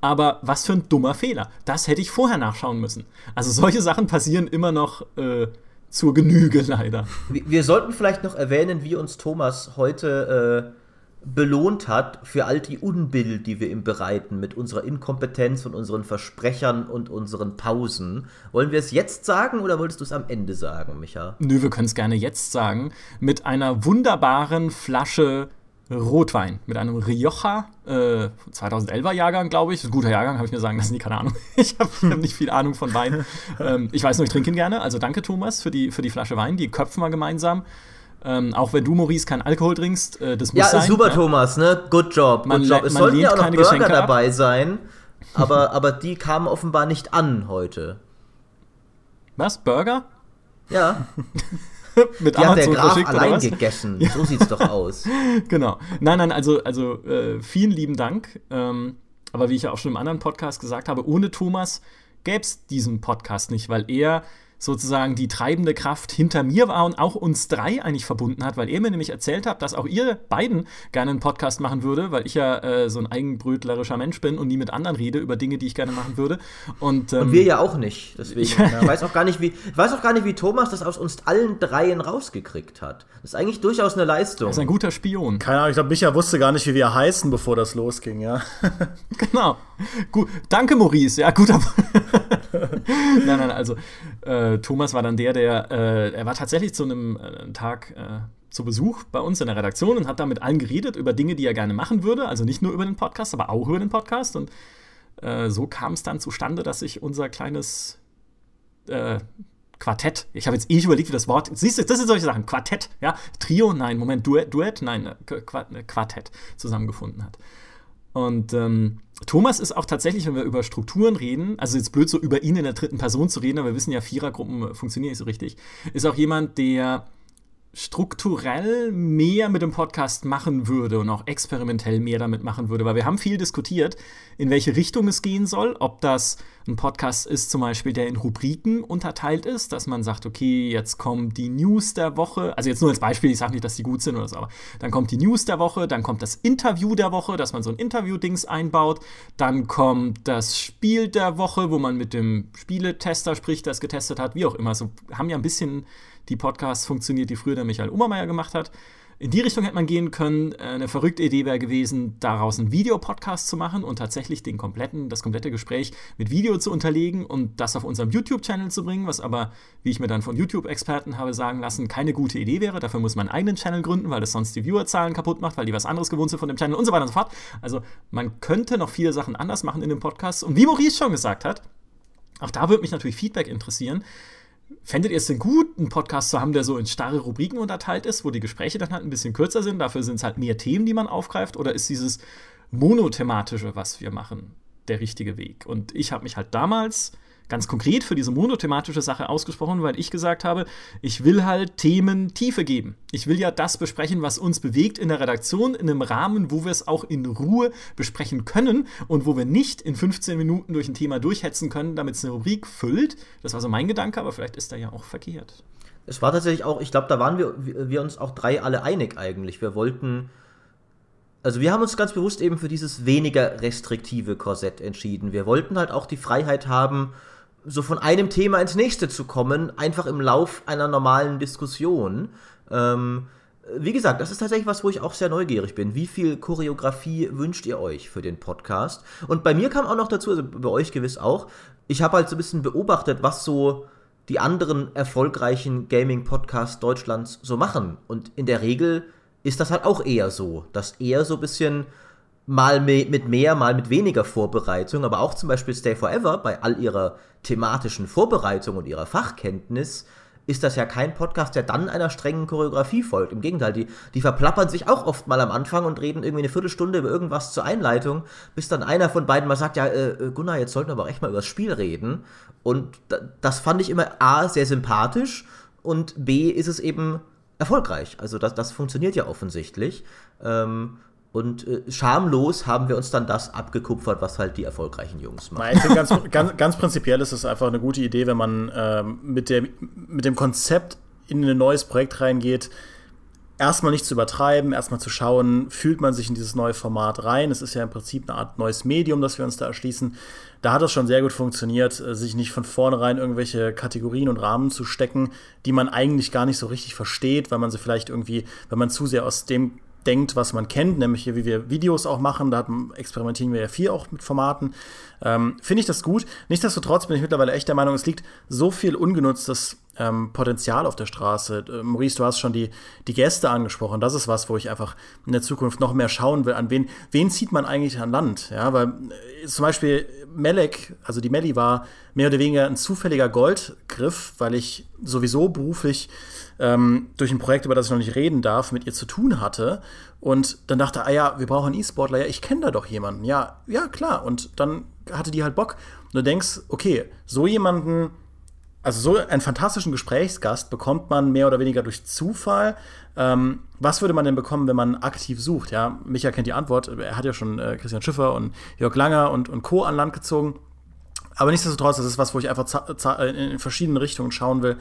Aber was für ein dummer Fehler. Das hätte ich vorher nachschauen müssen. Also solche Sachen passieren immer noch äh, zur Genüge [laughs] leider. Wir, wir, sollten vielleicht noch erwähnen, wie uns Thomas heute äh, belohnt hat für all die Unbill, die wir ihm bereiten, mit unserer Inkompetenz und unseren Versprechern und unseren Pausen. Wollen wir es jetzt sagen oder wolltest du es am Ende sagen, Micha? Nö, wir können es gerne jetzt sagen. Mit einer wunderbaren Flasche Rotwein. Mit einem Rioja, äh, 2011er Jahrgang, glaube ich. Ein guter Jahrgang, habe ich mir sagen lassen, keine Ahnung. [laughs] ich habe hab nicht viel Ahnung von Wein. [laughs] ähm, ich weiß nur, ich trinke ihn gerne. Also danke, Thomas, für die, für die Flasche Wein. Die köpfen wir gemeinsam. Ähm, auch wenn du, Maurice, keinen Alkohol trinkst, äh, das muss ja, sein. Ja, super, Thomas, ne? Good job, good job. Es sollten ja auch noch Burger Geschenke dabei ab. sein, aber, [laughs] aber die kamen offenbar nicht an heute. Was? Burger? Ja. [laughs] mit die Amazon hat der Graf allein gegessen. Ja. So sieht's doch aus. [laughs] genau. Nein, nein, also, also äh, vielen lieben Dank. Ähm, aber wie ich ja auch schon im anderen Podcast gesagt habe, ohne Thomas gäbe es diesen Podcast nicht, weil er sozusagen die treibende Kraft hinter mir war und auch uns drei eigentlich verbunden hat, weil er mir nämlich erzählt hat, dass auch ihr beiden gerne einen Podcast machen würde, weil ich ja äh, so ein eigenbrötlerischer Mensch bin und nie mit anderen rede über Dinge, die ich gerne machen würde. Und, ähm, und wir ja auch nicht. Deswegen ich [laughs] weiß auch gar nicht, wie, weiß auch gar nicht, wie Thomas das aus uns allen dreien rausgekriegt hat. Das ist eigentlich durchaus eine Leistung. Das ist ein guter Spion. Keine Ahnung, ich glaube, Micha wusste gar nicht, wie wir heißen, bevor das losging, ja. [laughs] genau. Gut. Danke, Maurice. Ja, guter. [laughs] nein, nein, also äh, Thomas war dann der, der, äh, er war tatsächlich zu einem äh, Tag äh, zu Besuch bei uns in der Redaktion und hat da mit allen geredet über Dinge, die er gerne machen würde. Also nicht nur über den Podcast, aber auch über den Podcast. Und äh, so kam es dann zustande, dass ich unser kleines äh, Quartett. Ich habe jetzt eh überlegt, wie das Wort. Siehst du, das sind solche Sachen. Quartett, ja. Trio, nein, Moment, Duett, Duett nein, Quartett zusammengefunden hat. Und ähm, Thomas ist auch tatsächlich, wenn wir über Strukturen reden, also jetzt blöd so über ihn in der dritten Person zu reden, aber wir wissen ja, Vierergruppen funktionieren nicht so richtig, ist auch jemand, der strukturell mehr mit dem Podcast machen würde und auch experimentell mehr damit machen würde, weil wir haben viel diskutiert, in welche Richtung es gehen soll, ob das ein Podcast ist zum Beispiel, der in Rubriken unterteilt ist, dass man sagt, okay, jetzt kommen die News der Woche, also jetzt nur als Beispiel, ich sage nicht, dass die gut sind oder so, aber dann kommt die News der Woche, dann kommt das Interview der Woche, dass man so ein Interview-Dings einbaut, dann kommt das Spiel der Woche, wo man mit dem Spieletester spricht, das getestet hat, wie auch immer, so haben ja ein bisschen die Podcasts funktioniert, die früher der Michael Obermeier gemacht hat. In die Richtung hätte man gehen können. Äh, eine verrückte Idee wäre gewesen, daraus einen Videopodcast zu machen und tatsächlich den kompletten, das komplette Gespräch mit Video zu unterlegen und das auf unserem YouTube-Channel zu bringen, was aber, wie ich mir dann von YouTube-Experten habe sagen lassen, keine gute Idee wäre. Dafür muss man einen eigenen Channel gründen, weil das sonst die Viewerzahlen kaputt macht, weil die was anderes gewohnt sind von dem Channel und so weiter und so fort. Also man könnte noch viele Sachen anders machen in dem Podcast. Und wie Maurice schon gesagt hat, auch da würde mich natürlich Feedback interessieren. Fändet ihr es denn gut, einen Podcast zu haben, der so in starre Rubriken unterteilt ist, wo die Gespräche dann halt ein bisschen kürzer sind? Dafür sind es halt mehr Themen, die man aufgreift? Oder ist dieses monothematische, was wir machen, der richtige Weg? Und ich habe mich halt damals ganz konkret für diese monothematische Sache ausgesprochen, weil ich gesagt habe, ich will halt Themen Tiefe geben. Ich will ja das besprechen, was uns bewegt in der Redaktion, in einem Rahmen, wo wir es auch in Ruhe besprechen können und wo wir nicht in 15 Minuten durch ein Thema durchhetzen können, damit es eine Rubrik füllt. Das war so mein Gedanke, aber vielleicht ist er ja auch verkehrt. Es war tatsächlich auch, ich glaube, da waren wir, wir uns auch drei alle einig eigentlich. Wir wollten also wir haben uns ganz bewusst eben für dieses weniger restriktive Korsett entschieden. Wir wollten halt auch die Freiheit haben, so von einem Thema ins nächste zu kommen, einfach im Lauf einer normalen Diskussion. Ähm, wie gesagt, das ist tatsächlich was, wo ich auch sehr neugierig bin. Wie viel Choreografie wünscht ihr euch für den Podcast? Und bei mir kam auch noch dazu, also bei euch gewiss auch, ich habe halt so ein bisschen beobachtet, was so die anderen erfolgreichen Gaming-Podcasts Deutschlands so machen. Und in der Regel ist das halt auch eher so, dass eher so ein bisschen mal mit mehr, mal mit weniger Vorbereitung, aber auch zum Beispiel Stay Forever bei all ihrer thematischen Vorbereitung und ihrer Fachkenntnis ist das ja kein Podcast, der dann einer strengen Choreografie folgt. Im Gegenteil, die, die verplappern sich auch oft mal am Anfang und reden irgendwie eine Viertelstunde über irgendwas zur Einleitung, bis dann einer von beiden mal sagt, ja, äh, Gunnar, jetzt sollten wir aber echt mal über das Spiel reden. Und das fand ich immer A, sehr sympathisch und B, ist es eben erfolgreich. Also das, das funktioniert ja offensichtlich. Ähm, Und äh, schamlos haben wir uns dann das abgekupfert, was halt die erfolgreichen Jungs machen. Ich ganz, ganz, ganz prinzipiell ist es einfach eine gute Idee, wenn man ähm, mit, der, mit dem Konzept in ein neues Projekt reingeht, erstmal nicht zu übertreiben, erstmal zu schauen, fühlt man sich in dieses neue Format rein. Es ist ja im Prinzip eine Art neues Medium, das wir uns da erschließen. Da hat es schon sehr gut funktioniert, äh, sich nicht von vornherein irgendwelche Kategorien und Rahmen zu stecken, die man eigentlich gar nicht so richtig versteht, weil man sie vielleicht irgendwie, wenn man zu sehr aus dem denkt, was man kennt, nämlich wie wir Videos auch machen, da experimentieren wir ja viel auch mit Formaten, ähm, finde ich das gut. Nichtsdestotrotz bin ich mittlerweile echt der Meinung, es liegt so viel ungenutztes ähm, Potenzial auf der Straße. Äh, Maurice, du hast schon die, die Gäste angesprochen. Das ist was, wo ich einfach in der Zukunft noch mehr schauen will, an wen, wen zieht man eigentlich an Land. Ja, weil äh, zum Beispiel Melek, also die Melli war mehr oder weniger ein zufälliger Goldgriff, weil ich sowieso beruflich ähm, durch ein Projekt, über das ich noch nicht reden darf, mit ihr zu tun hatte. Und dann dachte, ah ja, wir brauchen einen E-Sportler. Ja, ich kenne da doch jemanden. Ja, ja, klar. Und dann hatte die halt Bock. Und du denkst, okay, so jemanden, also so einen fantastischen Gesprächsgast bekommt man mehr oder weniger durch Zufall. Ähm, was würde man denn bekommen, wenn man aktiv sucht? Ja, Micha kennt die Antwort. Er hat ja schon äh, Christian Schiffer und Jörg Langer und, und Co. an Land gezogen. Aber nichtsdestotrotz, das ist was, wo ich einfach in verschiedenen Richtungen schauen will,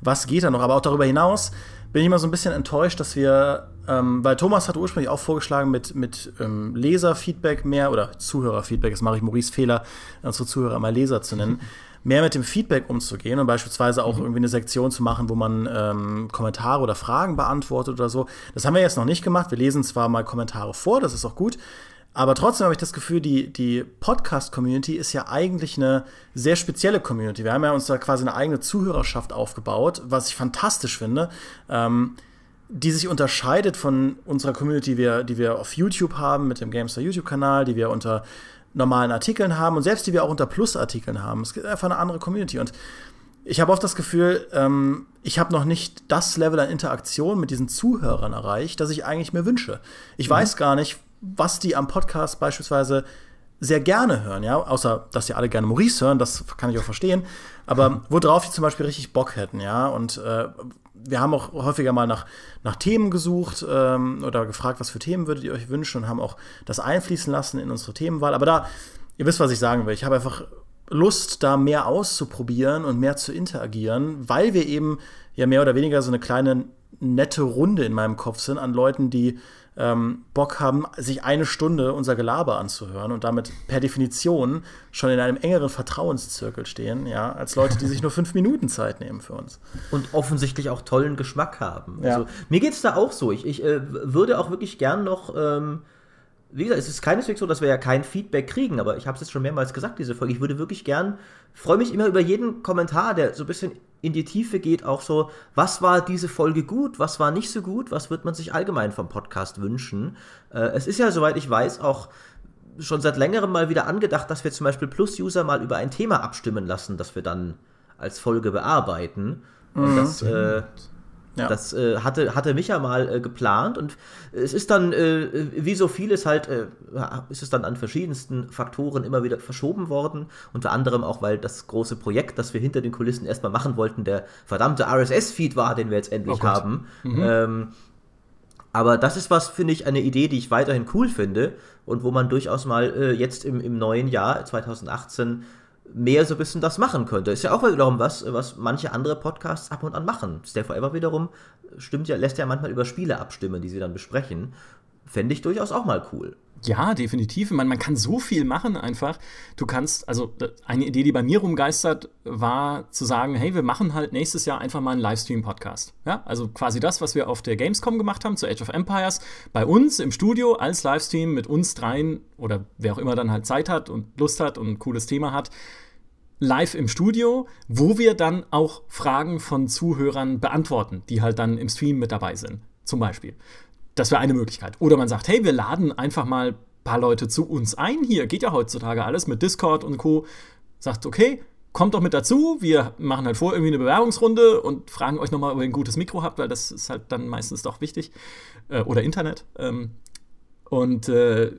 was geht da noch. Aber auch darüber hinaus bin ich immer so ein bisschen enttäuscht, dass wir, ähm, weil Thomas hat ursprünglich auch vorgeschlagen, mit, mit ähm, Leserfeedback mehr oder Zuhörerfeedback, das mache ich Maurice Fehler, unsere Zuhörer mal Leser zu nennen, mehr mit dem Feedback umzugehen und beispielsweise auch mhm. irgendwie eine Sektion zu machen, wo man ähm, Kommentare oder Fragen beantwortet oder so. Das haben wir jetzt noch nicht gemacht. Wir lesen zwar mal Kommentare vor, das ist auch gut. Aber trotzdem habe ich das Gefühl, die, die Podcast-Community ist ja eigentlich eine sehr spezielle Community. Wir haben ja uns da quasi eine eigene Zuhörerschaft aufgebaut, was ich fantastisch finde, ähm, die sich unterscheidet von unserer Community, die wir, die wir auf YouTube haben, mit dem Gamester YouTube-Kanal, die wir unter normalen Artikeln haben und selbst die wir auch unter Plus-Artikeln haben. Es gibt einfach eine andere Community. Und ich habe oft das Gefühl, ähm, ich habe noch nicht das Level an Interaktion mit diesen Zuhörern erreicht, das ich eigentlich mir wünsche. Ich mhm. weiß gar nicht, was die am Podcast beispielsweise sehr gerne hören, ja, außer dass die alle gerne Maurice hören, das kann ich auch verstehen, aber worauf die zum Beispiel richtig Bock hätten, ja, und äh, wir haben auch häufiger mal nach, nach Themen gesucht ähm, oder gefragt, was für Themen würdet ihr euch wünschen und haben auch das einfließen lassen in unsere Themenwahl, aber da, ihr wisst, was ich sagen will, ich habe einfach Lust, da mehr auszuprobieren und mehr zu interagieren, weil wir eben ja mehr oder weniger so eine kleine nette Runde in meinem Kopf sind an Leuten, die ähm, Bock haben, sich eine Stunde unser Gelaber anzuhören und damit per Definition schon in einem engeren Vertrauenszirkel stehen, ja, als Leute, die sich nur fünf Minuten Zeit nehmen für uns. Und offensichtlich auch tollen Geschmack haben. Ja. Also, mir geht es da auch so. Ich, ich äh, würde auch wirklich gern noch. Ähm wie gesagt, es ist keineswegs so, dass wir ja kein Feedback kriegen, aber ich habe es jetzt schon mehrmals gesagt, diese Folge. Ich würde wirklich gern, freue mich immer über jeden Kommentar, der so ein bisschen in die Tiefe geht, auch so, was war diese Folge gut, was war nicht so gut, was wird man sich allgemein vom Podcast wünschen. Äh, es ist ja, soweit ich weiß, auch schon seit längerem mal wieder angedacht, dass wir zum Beispiel Plus-User mal über ein Thema abstimmen lassen, das wir dann als Folge bearbeiten. Und mhm. das äh, ja. Das äh, hatte, hatte Micha mal äh, geplant und es ist dann, äh, wie so vieles halt, äh, ist es dann an verschiedensten Faktoren immer wieder verschoben worden. Unter anderem auch, weil das große Projekt, das wir hinter den Kulissen erstmal machen wollten, der verdammte RSS-Feed war, den wir jetzt endlich oh haben. Mhm. Ähm, aber das ist was, finde ich, eine Idee, die ich weiterhin cool finde und wo man durchaus mal äh, jetzt im, im neuen Jahr 2018 mehr so ein bisschen das machen könnte. Ist ja auch wiederum was, was manche andere Podcasts ab und an machen. Stay Forever wiederum stimmt ja, lässt ja manchmal über Spiele abstimmen, die sie dann besprechen. Fände ich durchaus auch mal cool. Ja, definitiv. Man, man kann so viel machen einfach. Du kannst, also eine Idee, die bei mir rumgeistert, war zu sagen, hey, wir machen halt nächstes Jahr einfach mal einen Livestream-Podcast. Ja, also quasi das, was wir auf der Gamescom gemacht haben, zu Age of Empires, bei uns im Studio als Livestream mit uns dreien oder wer auch immer dann halt Zeit hat und Lust hat und ein cooles Thema hat, live im Studio, wo wir dann auch Fragen von Zuhörern beantworten, die halt dann im Stream mit dabei sind, zum Beispiel. Das wäre eine Möglichkeit. Oder man sagt, hey, wir laden einfach mal ein paar Leute zu uns ein. Hier geht ja heutzutage alles mit Discord und Co. Sagt, okay, kommt doch mit dazu. Wir machen halt vor irgendwie eine Bewerbungsrunde und fragen euch nochmal, ob ihr ein gutes Mikro habt, weil das ist halt dann meistens doch wichtig. Äh, oder Internet. Ähm, und äh,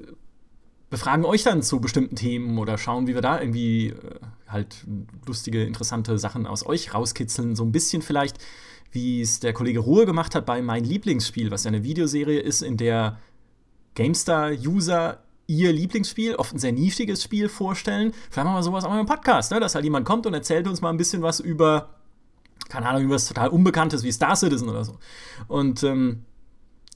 befragen euch dann zu bestimmten Themen oder schauen, wie wir da irgendwie äh, halt lustige, interessante Sachen aus euch rauskitzeln. So ein bisschen vielleicht wie es der Kollege Ruhe gemacht hat bei Mein Lieblingsspiel, was ja eine Videoserie ist, in der GameStar-User ihr Lieblingsspiel, oft ein sehr nischiges Spiel vorstellen. Vielleicht machen wir sowas auch mal im Podcast, ne? dass halt jemand kommt und erzählt uns mal ein bisschen was über, keine Ahnung, über was total Unbekanntes wie Star Citizen oder so. Und ähm,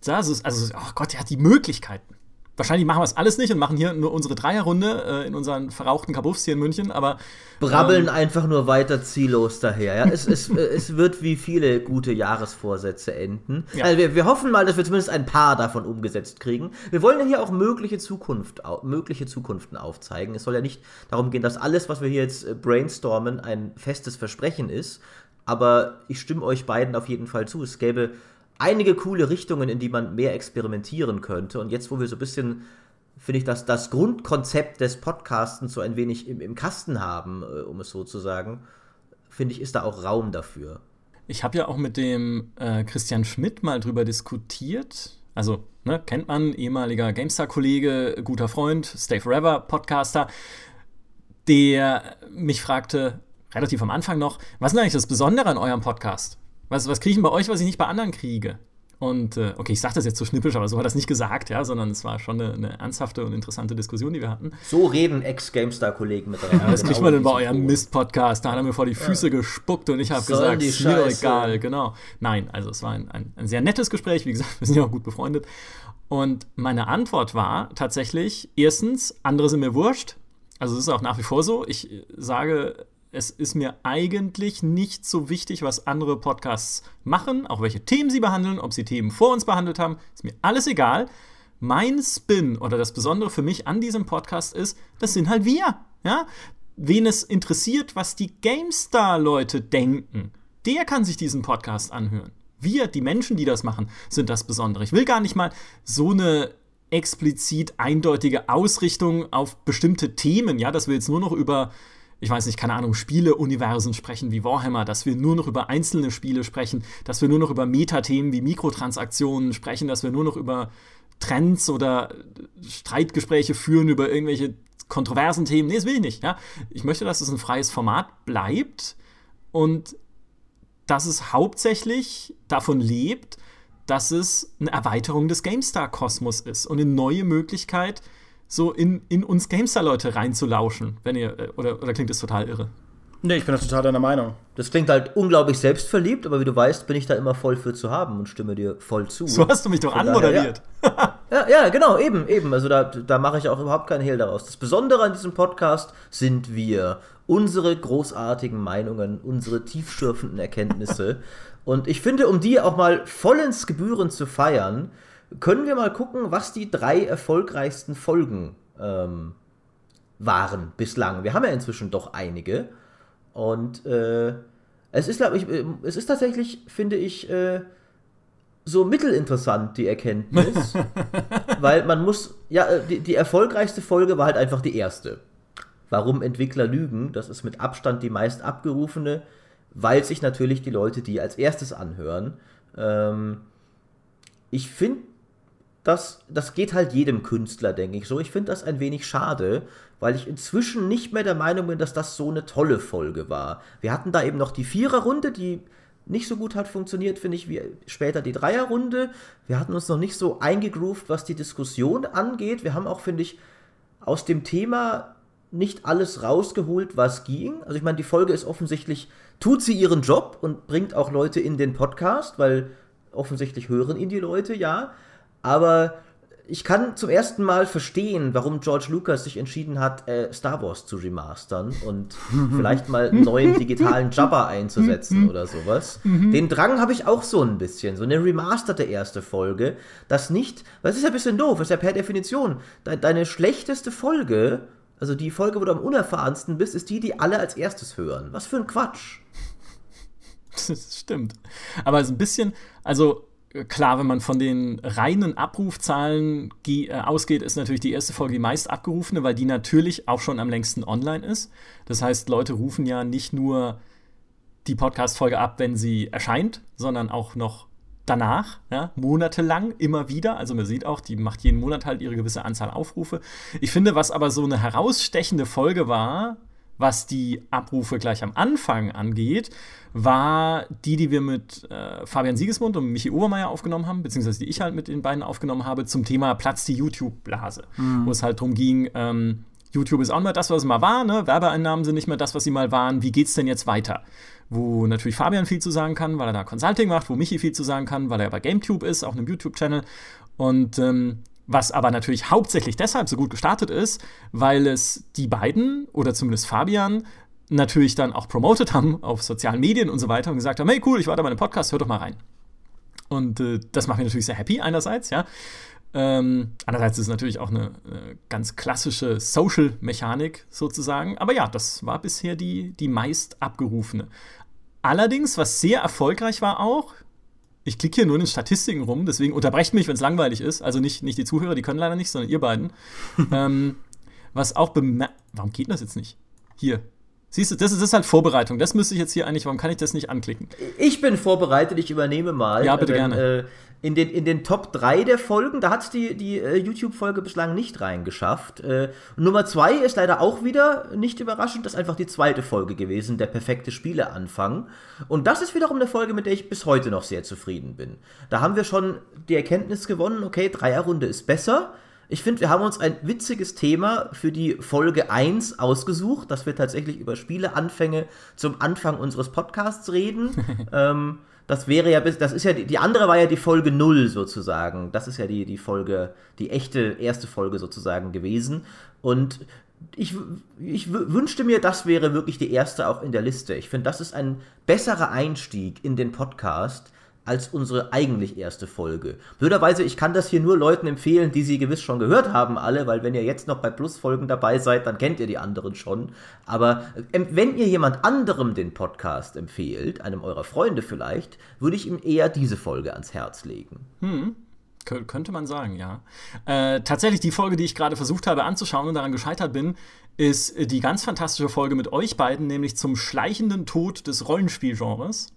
das ist, also, oh Gott, er hat die Möglichkeiten. Wahrscheinlich machen wir es alles nicht und machen hier nur unsere Dreierrunde äh, in unseren verrauchten Kabuffs hier in München, aber. Brabbeln ähm, einfach nur weiter ziellos daher. Ja? es, es, es wird wie viele gute Jahresvorsätze enden. Ja. Also wir, wir, hoffen mal, dass wir zumindest ein paar davon umgesetzt kriegen. Wir wollen ja hier auch mögliche, Zukunft, mögliche Zukunften aufzeigen. Es soll ja nicht darum gehen, dass alles, was wir hier jetzt äh, brainstormen, ein festes Versprechen ist. Aber ich stimme euch beiden auf jeden Fall zu. Es gäbe einige coole Richtungen, in die man mehr experimentieren könnte. Und jetzt, wo wir so ein bisschen, finde ich, dass das Grundkonzept des Podcastens so ein wenig im, im Kasten haben, äh, um es so zu sagen, finde ich, ist da auch Raum dafür. Ich habe ja auch mit dem äh, Christian Schmidt mal drüber diskutiert. Also, ne, kennt man, ehemaliger GameStar-Kollege, guter Freund, Stay Forever Podcaster, der mich fragte, relativ am Anfang noch, was ist eigentlich das Besondere an eurem Podcast? Was, was kriege ich bei euch, was ich nicht bei anderen kriege? Und äh, okay, ich sage das jetzt so schnippisch, aber so hat das nicht gesagt, ja, sondern es war schon eine, eine ernsthafte und interessante Diskussion, die wir hatten. So reden Ex-GameStar-Kollegen miteinander. Ja, was kriegt man denn bei eurem Mist-Podcast? Da hat er mir vor die Füße ja. gespuckt und ich habe gesagt, ist mir egal, genau. Nein, also es war ein, ein, ein sehr nettes Gespräch, wie gesagt, [laughs] wir sind ja auch gut befreundet. Und meine Antwort war tatsächlich, erstens, andere sind mir wurscht. Also es ist auch nach wie vor so. Ich sage es ist mir eigentlich nicht so wichtig, was andere Podcasts machen, auch welche Themen sie behandeln, ob sie Themen vor uns behandelt haben, ist mir alles egal. Mein Spin oder das Besondere für mich an diesem Podcast ist, das sind halt wir. Ja? Wen es interessiert, was die GameStar-Leute denken, der kann sich diesen Podcast anhören. Wir, die Menschen, die das machen, sind das Besondere. Ich will gar nicht mal so eine explizit eindeutige Ausrichtung auf bestimmte Themen, ja, dass wir jetzt nur noch über ich weiß nicht, keine Ahnung, Spieleuniversen sprechen wie Warhammer, dass wir nur noch über einzelne Spiele sprechen, dass wir nur noch über Metathemen wie Mikrotransaktionen sprechen, dass wir nur noch über Trends oder Streitgespräche führen über irgendwelche kontroversen Themen. Nee, das will ich nicht. Ja? Ich möchte, dass es ein freies Format bleibt und dass es hauptsächlich davon lebt, dass es eine Erweiterung des GameStar-Kosmos ist und eine neue Möglichkeit, so in, in uns Gamestar-Leute reinzulauschen, wenn ihr, äh, oder, oder klingt das total irre? Nee, ich bin da total deiner Meinung. Das klingt halt unglaublich selbstverliebt, aber wie du weißt, bin ich da immer voll für zu haben und stimme dir voll zu. So hast du mich doch Von anmoderiert. Daher, ja. ja. ja, genau, eben, eben. Also da, da mache ich auch überhaupt keinen Hehl daraus. Das Besondere an diesem Podcast sind wir. Unsere großartigen Meinungen, unsere tiefschürfenden Erkenntnisse. [laughs] und ich finde, um die auch mal vollends Gebühren zu feiern, können wir mal gucken, was die drei erfolgreichsten Folgen ähm, waren bislang. Wir haben ja inzwischen doch einige. Und äh, es ist, glaube ich, äh, es ist tatsächlich, finde ich, äh, so mittelinteressant, die Erkenntnis. [laughs] weil man muss, ja, äh, die, die erfolgreichste Folge war halt einfach die erste. Warum Entwickler lügen, das ist mit Abstand die meist abgerufene, weil sich natürlich die Leute die als erstes anhören. Ähm, ich finde das, das geht halt jedem Künstler, denke ich so. Ich finde das ein wenig schade, weil ich inzwischen nicht mehr der Meinung bin, dass das so eine tolle Folge war. Wir hatten da eben noch die Viererrunde, die nicht so gut hat funktioniert, finde ich, wie später die Dreierrunde. Wir hatten uns noch nicht so eingegroovt, was die Diskussion angeht. Wir haben auch, finde ich, aus dem Thema nicht alles rausgeholt, was ging. Also ich meine, die Folge ist offensichtlich, tut sie ihren Job und bringt auch Leute in den Podcast, weil offensichtlich hören ihn die Leute, ja aber ich kann zum ersten Mal verstehen, warum George Lucas sich entschieden hat, äh, Star Wars zu remastern und [laughs] vielleicht mal einen neuen digitalen Jabba einzusetzen oder sowas. Den Drang habe ich auch so ein bisschen. So eine remasterte erste Folge, das nicht, das ist ja ein bisschen doof, das ist ja per Definition. De deine schlechteste Folge, also die Folge, wo du am unerfahrensten bist, ist die, die alle als erstes hören. Was für ein Quatsch. [laughs] Das stimmt. Aber es ist ein bisschen, also klar, wenn man von den reinen Abrufzahlen äh, ausgeht, ist natürlich die erste Folge die meist abgerufene, weil die natürlich auch schon am längsten online ist. Das heißt, Leute rufen ja nicht nur die Podcast-Folge ab, wenn sie erscheint, sondern auch noch danach, ja, monatelang immer wieder. Also man sieht auch, die macht jeden Monat halt ihre gewisse Anzahl Aufrufe. Ich finde, was aber so eine herausstechende Folge war, was die Abrufe gleich am Anfang angeht, war die, die wir mit äh, Fabian Siegesmund und Michi Obermeier aufgenommen haben, beziehungsweise die ich halt mit den beiden aufgenommen habe, zum Thema Platz die YouTube-Blase, mhm. wo es halt darum ging, ähm, YouTube ist auch nicht mehr das, was es mal war, ne? Werbeeinnahmen sind nicht mehr das, was sie mal waren. Wie geht's denn jetzt weiter? Wo natürlich Fabian viel zu sagen kann, weil er da Consulting macht, wo Michi viel zu sagen kann, weil er bei GameTube ist, auch einem YouTube-Channel. Und ähm, was aber natürlich hauptsächlich deshalb so gut gestartet ist, weil es die beiden oder zumindest Fabian natürlich dann auch promotet haben auf sozialen Medien und so weiter und gesagt haben, hey cool, ich war da bei einem Podcast, hör doch mal rein. Und äh, das macht mich natürlich sehr happy einerseits, ja. Ähm, andererseits ist es natürlich auch eine, eine ganz klassische Social-Mechanik sozusagen. Aber ja, das war bisher die, die meist abgerufene. Allerdings, was sehr erfolgreich war auch, ich klicke hier nur in den Statistiken rum, deswegen unterbrecht mich, wenn es langweilig ist. Also nicht, nicht die Zuhörer, die können leider nicht, sondern ihr beiden. [laughs] ähm, was auch bemerkt. Warum geht das jetzt nicht? Hier. Siehst du, das ist, das ist halt Vorbereitung. Das müsste ich jetzt hier eigentlich, warum kann ich das nicht anklicken? Ich bin vorbereitet, ich übernehme mal. Ja, bitte wenn, gerne. Äh, in den, in den Top 3 der Folgen, da hat es die, die äh, YouTube-Folge bislang nicht reingeschafft. Äh, Nummer 2 ist leider auch wieder nicht überraschend, das ist einfach die zweite Folge gewesen, der perfekte Spieleanfang. Und das ist wiederum eine Folge, mit der ich bis heute noch sehr zufrieden bin. Da haben wir schon die Erkenntnis gewonnen, okay, Dreierrunde ist besser. Ich finde, wir haben uns ein witziges Thema für die Folge 1 ausgesucht, dass wir tatsächlich über Spieleanfänge zum Anfang unseres Podcasts reden. [laughs] ähm, das wäre ja bis, das ist ja, die, die andere war ja die Folge 0 sozusagen. Das ist ja die, die Folge, die echte erste Folge sozusagen gewesen. Und ich, ich wünschte mir, das wäre wirklich die erste auch in der Liste. Ich finde, das ist ein besserer Einstieg in den Podcast, als unsere eigentlich erste Folge. Blöderweise, ich kann das hier nur Leuten empfehlen, die sie gewiss schon gehört haben, alle, weil wenn ihr jetzt noch bei Plusfolgen dabei seid, dann kennt ihr die anderen schon. Aber äh, wenn ihr jemand anderem den Podcast empfehlt, einem eurer Freunde vielleicht, würde ich ihm eher diese Folge ans Herz legen. Hm. Könnte man sagen, ja. Äh, tatsächlich die Folge, die ich gerade versucht habe anzuschauen und daran gescheitert bin, ist die ganz fantastische Folge mit euch beiden, nämlich zum schleichenden Tod des Rollenspielgenres.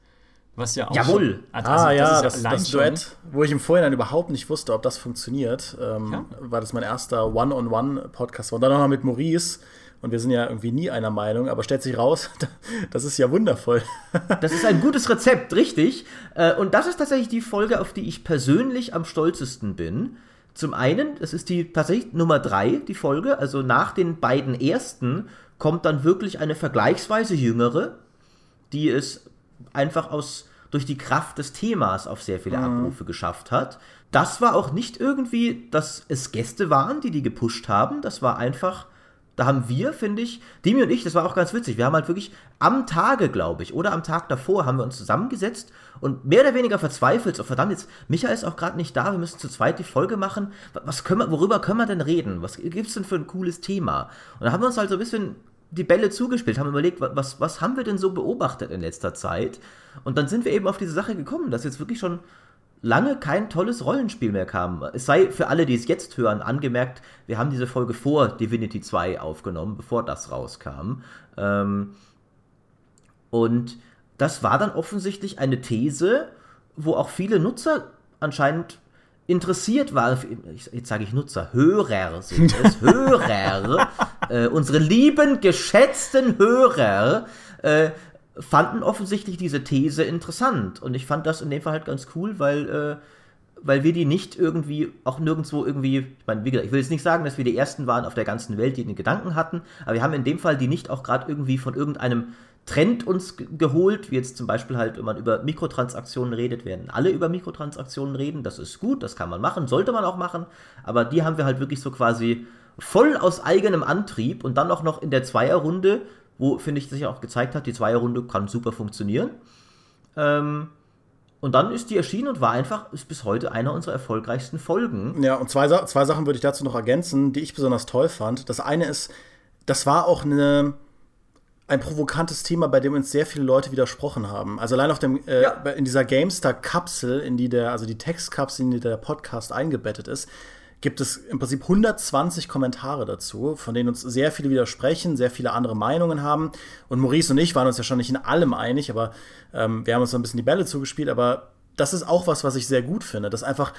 Was ja auch Jawohl. Schon, also ah, ja, das, ja das Duett, wo ich im Vorhinein überhaupt nicht wusste, ob das funktioniert, ähm, ja. weil das mein erster One-on-One-Podcast war. Und dann nochmal mit Maurice. Und wir sind ja irgendwie nie einer Meinung, aber stellt sich raus, [laughs] das ist ja wundervoll. [laughs] Das ist ein gutes Rezept, richtig. Äh, und das ist tatsächlich die Folge, auf die ich persönlich am stolzesten bin. Zum einen, das ist die tatsächlich Nummer drei, die Folge. Also nach den beiden ersten kommt dann wirklich eine vergleichsweise jüngere, die es einfach aus durch die Kraft des Themas auf sehr viele mhm. Abrufe geschafft hat. Das war auch nicht irgendwie, dass es Gäste waren, die die gepusht haben. Das war einfach, da haben wir, finde ich, Demi und ich, das war auch ganz witzig. Wir haben halt wirklich am Tage, glaube ich, oder am Tag davor haben wir uns zusammengesetzt und mehr oder weniger verzweifelt. So, verdammt, jetzt, Michael ist auch gerade nicht da, wir müssen zu zweit die Folge machen. Was können wir, worüber können wir denn reden? Was gibt es denn für ein cooles Thema? Und da haben wir uns halt so ein bisschen die Bälle zugespielt, haben überlegt, was, was haben wir denn so beobachtet in letzter Zeit? Und dann sind wir eben auf diese Sache gekommen, dass jetzt wirklich schon lange kein tolles Rollenspiel mehr kam. Es sei für alle, die es jetzt hören, angemerkt, wir haben diese Folge vor Divinity 2 aufgenommen, bevor das rauskam. Ähm, und das war dann offensichtlich eine These, wo auch viele Nutzer anscheinend interessiert war, jetzt sage ich Nutzer, Hörer sind es, [laughs] Hörer, äh, unsere lieben, geschätzten Hörer, äh, fanden offensichtlich diese These interessant. Und ich fand das in dem Fall halt ganz cool, weil, äh, weil wir die nicht irgendwie, auch nirgendwo irgendwie, ich meine, wie gesagt, ich will jetzt nicht sagen, dass wir die Ersten waren auf der ganzen Welt, die den Gedanken hatten, aber wir haben in dem Fall die nicht auch gerade irgendwie von irgendeinem Trend uns geholt, wie jetzt zum Beispiel halt, wenn man über Mikrotransaktionen redet, werden alle über Mikrotransaktionen reden. Das ist gut, das kann man machen, sollte man auch machen. Aber die haben wir halt wirklich so quasi voll aus eigenem Antrieb und dann auch noch in der Zweierrunde, wo, finde ich, sich auch gezeigt hat, die Zweierrunde kann super funktionieren. Ähm, und dann ist die erschienen und war einfach, ist bis heute einer unserer erfolgreichsten Folgen. Ja, und zwei, zwei Sachen würde ich dazu noch ergänzen, die ich besonders toll fand. Das eine ist, das war auch eine ein provokantes Thema, bei dem uns sehr viele Leute widersprochen haben. Also allein auf dem äh, ja. in dieser GameStar-Kapsel, in die der, also die Textkapsel, in die der Podcast eingebettet ist, gibt es im Prinzip 120 Kommentare dazu, von denen uns sehr viele widersprechen, sehr viele andere Meinungen haben. Und Maurice und ich waren uns ja schon nicht in allem einig, aber ähm, wir haben uns so ein bisschen die Bälle zugespielt. Aber das ist auch was, was ich sehr gut finde, dass einfach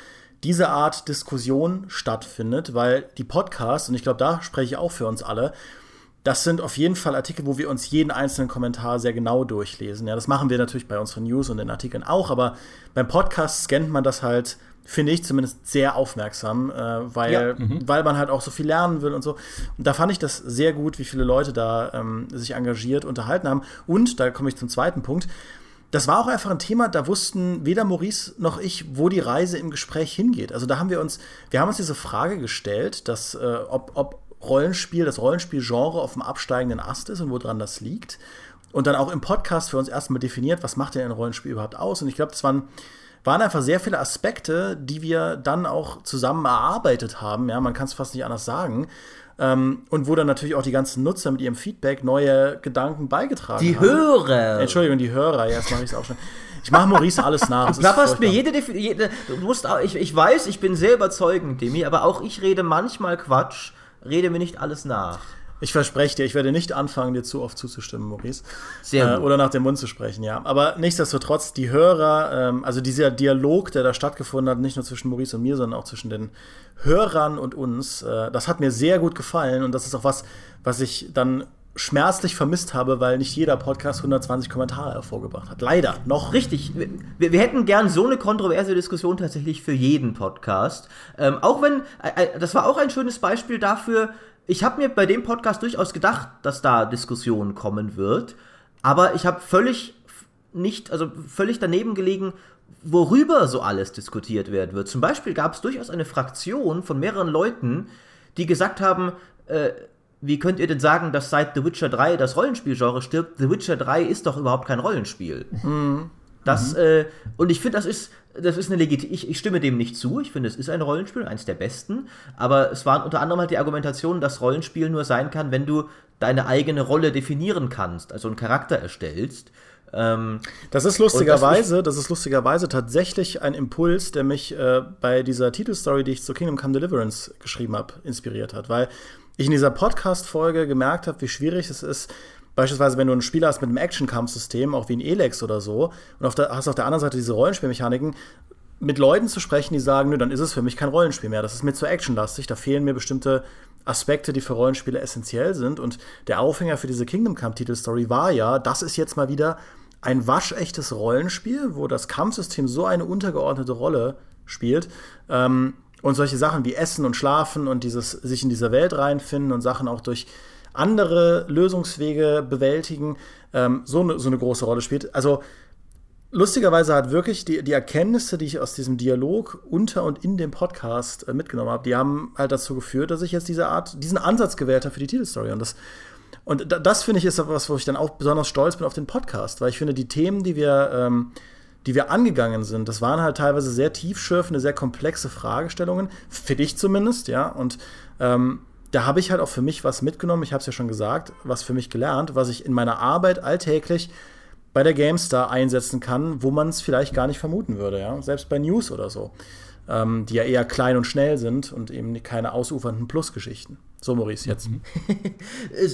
diese Art Diskussion stattfindet, weil die Podcasts, und ich glaube, da spreche ich auch für uns alle, das sind auf jeden Fall Artikel, wo wir uns jeden einzelnen Kommentar sehr genau durchlesen. Ja, das machen wir natürlich bei unseren News und den Artikeln auch, aber beim Podcast scannt man das halt, finde ich zumindest sehr aufmerksam, äh, weil, ja. mhm. weil man halt auch so viel lernen will und so. Und da fand ich das sehr gut, wie viele Leute da ähm, sich engagiert unterhalten haben. Und da komme ich zum zweiten Punkt. Das war auch einfach ein Thema, da wussten weder Maurice noch ich, wo die Reise im Gespräch hingeht. Also da haben wir uns, wir haben uns diese Frage gestellt, dass, äh, ob, ob Rollenspiel, das Rollenspielgenre auf dem absteigenden Ast ist und woran das liegt. Und dann auch im Podcast für uns erstmal definiert, was macht denn ein Rollenspiel überhaupt aus? Und ich glaube, das waren, waren einfach sehr viele Aspekte, die wir dann auch zusammen erarbeitet haben. Ja, man kann es fast nicht anders sagen. Ähm, und wo dann natürlich auch die ganzen Nutzer mit ihrem Feedback neue Gedanken beigetragen die haben. Die Hörer! Entschuldigung, die Hörer, jetzt mache ich es auch schon. Ich mache Maurice alles nach. Du plapperst [laughs] mir jede, jede du musst auch, ich, ich weiß, ich bin sehr überzeugend, Demi, aber auch ich rede manchmal Quatsch rede mir nicht alles nach. Ich verspreche dir, ich werde nicht anfangen, dir zu oft zuzustimmen, Maurice. Sehr äh, oder nach dem Mund zu sprechen, ja. Aber nichtsdestotrotz, die Hörer, ähm, also dieser Dialog, der da stattgefunden hat, nicht nur zwischen Maurice und mir, sondern auch zwischen den Hörern und uns, äh, das hat mir sehr gut gefallen und das ist auch was, was ich dann schmerzlich vermisst habe, weil nicht jeder Podcast 120 Kommentare hervorgebracht hat. Leider, noch. Richtig. Wir, wir hätten gern so eine kontroverse Diskussion tatsächlich für jeden Podcast. Ähm, auch wenn, äh, äh das war auch ein schönes Beispiel dafür, ich habe mir bei dem Podcast durchaus gedacht, dass da Diskussion kommen wird, aber ich habe völlig nicht, also völlig daneben gelegen, worüber so alles diskutiert werden wird. Zum Beispiel gab es durchaus eine Fraktion von mehreren Leuten, die gesagt haben, äh, wie könnt ihr denn sagen, dass seit The Witcher 3 das Rollenspielgenre stirbt? The Witcher 3 ist doch überhaupt kein Rollenspiel. Mhm. Das, mhm. äh, und ich finde, das ist, das ist eine legitime, ich, ich, stimme dem nicht zu. Ich finde, es ist ein Rollenspiel, eins der besten. Aber es war unter anderem halt die Argumentation, dass Rollenspiel nur sein kann, wenn du deine eigene Rolle definieren kannst, also einen Charakter erstellst. Ähm, das ist lustigerweise, das, das, ist lustigerweise tatsächlich ein Impuls, der mich äh, bei dieser Titelstory, die ich zu Kingdom Come Deliverance geschrieben habe, inspiriert hat. Weil ich in dieser Podcast-Folge gemerkt habe, wie schwierig es ist, beispielsweise, wenn du ein Spiel hast mit einem Action-Kampfsystem, auch wie ein Elex oder so, und auf der, hast auf der anderen Seite diese Rollenspielmechaniken, mit Leuten zu sprechen, die sagen, nö, dann ist es für mich kein Rollenspiel mehr. Das ist mir zu actionlastig, da fehlen mir bestimmte Aspekte, die für Rollenspiele essentiell sind. Und der Aufhänger für diese Kingdom Come-Titelstory war ja, das ist jetzt mal wieder ein waschechtes Rollenspiel, wo das Kampfsystem so eine untergeordnete Rolle spielt. Ähm, und solche Sachen wie Essen und Schlafen und dieses sich in dieser Welt reinfinden und Sachen auch durch andere Lösungswege bewältigen, ähm, so, ne, so eine große Rolle spielt. Also lustigerweise hat wirklich die, die Erkenntnisse, die ich aus diesem Dialog unter und in dem Podcast äh, mitgenommen habe, die haben halt dazu geführt, dass ich jetzt diese Art, diesen Ansatz gewählt habe für die Titelstory. Und das, und das finde ich ist etwas, wo ich dann auch besonders stolz bin auf den Podcast, weil ich finde, die Themen, die wir ähm, die wir angegangen sind, das waren halt teilweise sehr tiefschürfende, sehr komplexe Fragestellungen, für dich zumindest, ja. Und ähm, da habe ich halt auch für mich was mitgenommen, ich habe es ja schon gesagt, was für mich gelernt, was ich in meiner Arbeit alltäglich bei der GameStar einsetzen kann, wo man es vielleicht gar nicht vermuten würde, ja. Selbst bei News oder so ähm, die ja eher klein und schnell sind und eben keine ausufernden Plusgeschichten. So, Maurice, jetzt. Mhm. [laughs] Äh,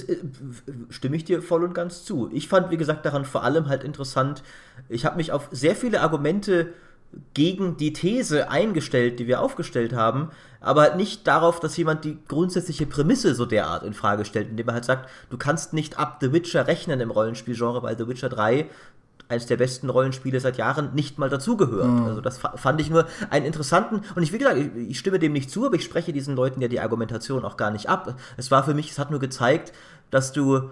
stimme ich dir voll und ganz zu. Ich fand, wie gesagt, daran vor allem halt interessant, ich habe mich auf sehr viele Argumente gegen die These eingestellt, die wir aufgestellt haben, aber nicht darauf, dass jemand die grundsätzliche Prämisse so derart in Frage stellt, indem er halt sagt, du kannst nicht ab The Witcher rechnen im Rollenspielgenre, weil The Witcher 3 eines der besten Rollenspiele seit Jahren nicht mal dazugehört. Mhm. Also das fand ich nur einen interessanten, und ich, wie gesagt, ich, ich, stimme dem nicht zu, aber ich spreche diesen Leuten ja die Argumentation auch gar nicht ab. Es war für mich, es hat nur gezeigt, dass du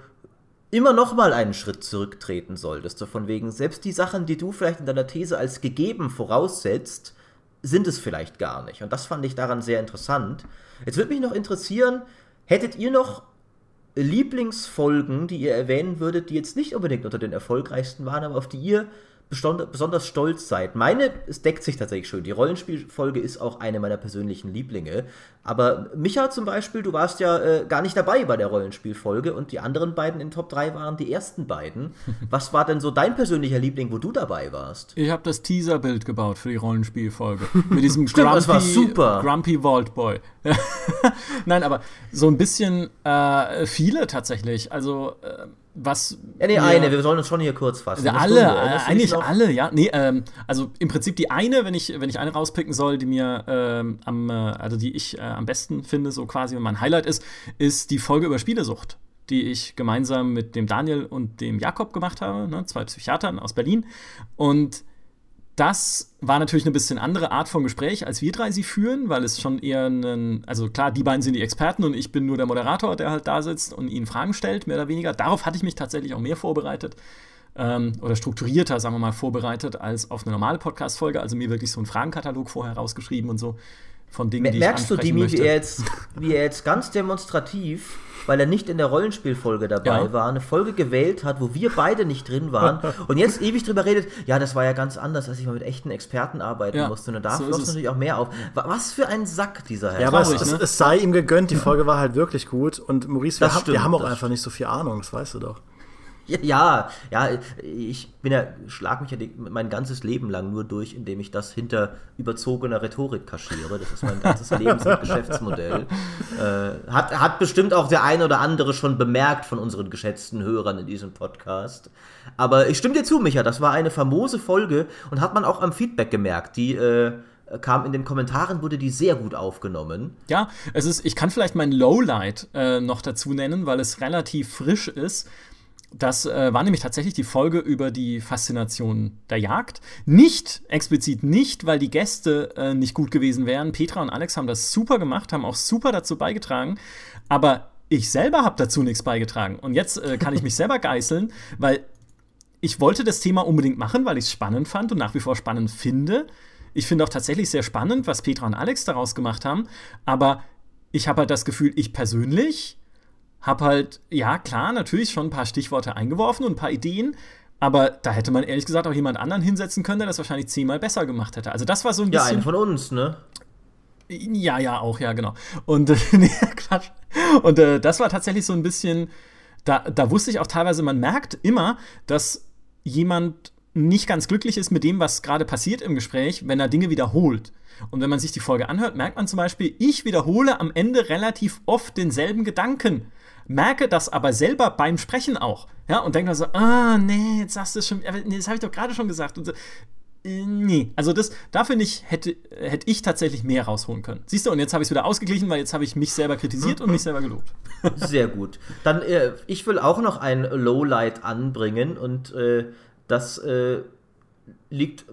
immer noch mal einen Schritt zurücktreten solltest. So von wegen, selbst die Sachen, die du vielleicht in deiner These als gegeben voraussetzt, sind es vielleicht gar nicht. Und das fand ich daran sehr interessant. Jetzt würde mich noch interessieren, hättet ihr noch Lieblingsfolgen, die ihr erwähnen würdet, die jetzt nicht unbedingt unter den erfolgreichsten waren, aber auf die ihr besonders stolz seid. Meine, es deckt sich tatsächlich schön. Die Rollenspielfolge ist auch eine meiner persönlichen Lieblinge. Aber Micha zum Beispiel, du warst ja äh, gar nicht dabei bei der Rollenspielfolge und die anderen beiden in Top 3 waren die ersten beiden. [laughs] Was war denn so dein persönlicher Liebling, wo du dabei warst? Ich habe das Teaserbild gebaut für die Rollenspielfolge. [laughs] Mit diesem Stimmt, Grumpy, das war super. Grumpy Vault Boy. [laughs] Nein, aber so ein bisschen äh, viele tatsächlich. Also äh, was. Ja, nee, eine, wir sollen uns schon hier kurz fassen. Ja, alle, Stunde, eigentlich alle, ja. Nee, ähm, also im Prinzip die eine, wenn ich, wenn ich eine rauspicken soll, die mir ähm, am, äh, also die ich äh, am besten finde, so quasi, wenn mein Highlight ist, ist die Folge über Spielesucht die ich gemeinsam mit dem Daniel und dem Jakob gemacht habe, ne, zwei Psychiatern aus Berlin. Und das war natürlich eine bisschen andere Art von Gespräch, als wir drei sie führen, weil es schon eher ein, also klar, die beiden sind die Experten und ich bin nur der Moderator, der halt da sitzt und ihnen Fragen stellt, mehr oder weniger. Darauf hatte ich mich tatsächlich auch mehr vorbereitet ähm, oder strukturierter, sagen wir mal, vorbereitet als auf eine normale Podcast-Folge. Also mir wirklich so einen Fragenkatalog vorher rausgeschrieben und so von Dingen, Mer die ich Merkst du, Dimi, möchte. wie er, jetzt, wie er jetzt ganz demonstrativ, weil er nicht in der Rollenspielfolge dabei Ja. war, eine Folge gewählt hat, wo wir beide nicht drin waren [laughs] und jetzt ewig drüber redet, ja, das war ja ganz anders, als ich mal mit echten Experten arbeiten Ja, musste. Und da so floss natürlich auch mehr auf. Wa- Was für ein Sack, dieser Herr. Ja, aber es, ne? es sei ihm gegönnt, die Folge war halt wirklich gut. Und Maurice, wir, Das haben- wir stimmt, haben auch einfach nicht so viel Ahnung, das weißt du doch. [laughs] Ja, ja, ich bin ja, schlag mich ja mein ganzes Leben lang nur durch, indem ich das hinter überzogener Rhetorik kaschiere. Das ist mein ganzes [laughs] Lebens- und Geschäftsmodell. Äh, hat, hat bestimmt auch der ein oder andere schon bemerkt von unseren geschätzten Hörern in diesem Podcast. Aber ich stimme dir zu, Micha, das war eine famose Folge und hat man auch am Feedback gemerkt. Die äh, kam in den Kommentaren, wurde die sehr gut aufgenommen. Ja, es ist, ich kann vielleicht mein Lowlight äh, noch dazu nennen, weil es relativ frisch ist. Das äh, war nämlich tatsächlich die Folge über die Faszination der Jagd. Nicht, explizit nicht, weil die Gäste äh, nicht gut gewesen wären. Petra und Alex haben das super gemacht, haben auch super dazu beigetragen. Aber ich selber habe dazu nichts beigetragen. Und jetzt äh, kann ich mich selber geißeln, weil ich wollte das Thema unbedingt machen, weil ich es spannend fand und nach wie vor spannend finde. Ich finde auch tatsächlich sehr spannend, was Petra und Alex daraus gemacht haben. Aber ich habe halt das Gefühl, ich persönlich habe halt, ja klar, natürlich schon ein paar Stichworte eingeworfen und ein paar Ideen. Aber da hätte man ehrlich gesagt auch jemand anderen hinsetzen können, der das wahrscheinlich zehnmal besser gemacht hätte. Also das war so ein Ja, bisschen. eine von uns, ne? Ja, ja, auch, ja, genau. Und, äh, [laughs] nee, Quatsch. Und äh, das war tatsächlich so ein bisschen, da, da wusste ich auch teilweise, man merkt immer, dass jemand nicht ganz glücklich ist mit dem, was gerade passiert im Gespräch, wenn er Dinge wiederholt. Und wenn man sich die Folge anhört, merkt man zum Beispiel, ich wiederhole am Ende relativ oft denselben Gedanken. Merke das aber selber beim Sprechen auch. Ja, und denke dann so, ah, nee, jetzt sagst du es schon, aber nee, das habe ich doch gerade schon gesagt. Und so, äh, Nee, also das, da finde hätte, hätte ich tatsächlich mehr rausholen können. Siehst du, und jetzt habe ich es wieder ausgeglichen, weil jetzt habe ich mich selber kritisiert und mich selber gelobt. [laughs] Sehr gut. Dann, äh, ich will auch noch ein Lowlight anbringen und äh, das äh, liegt,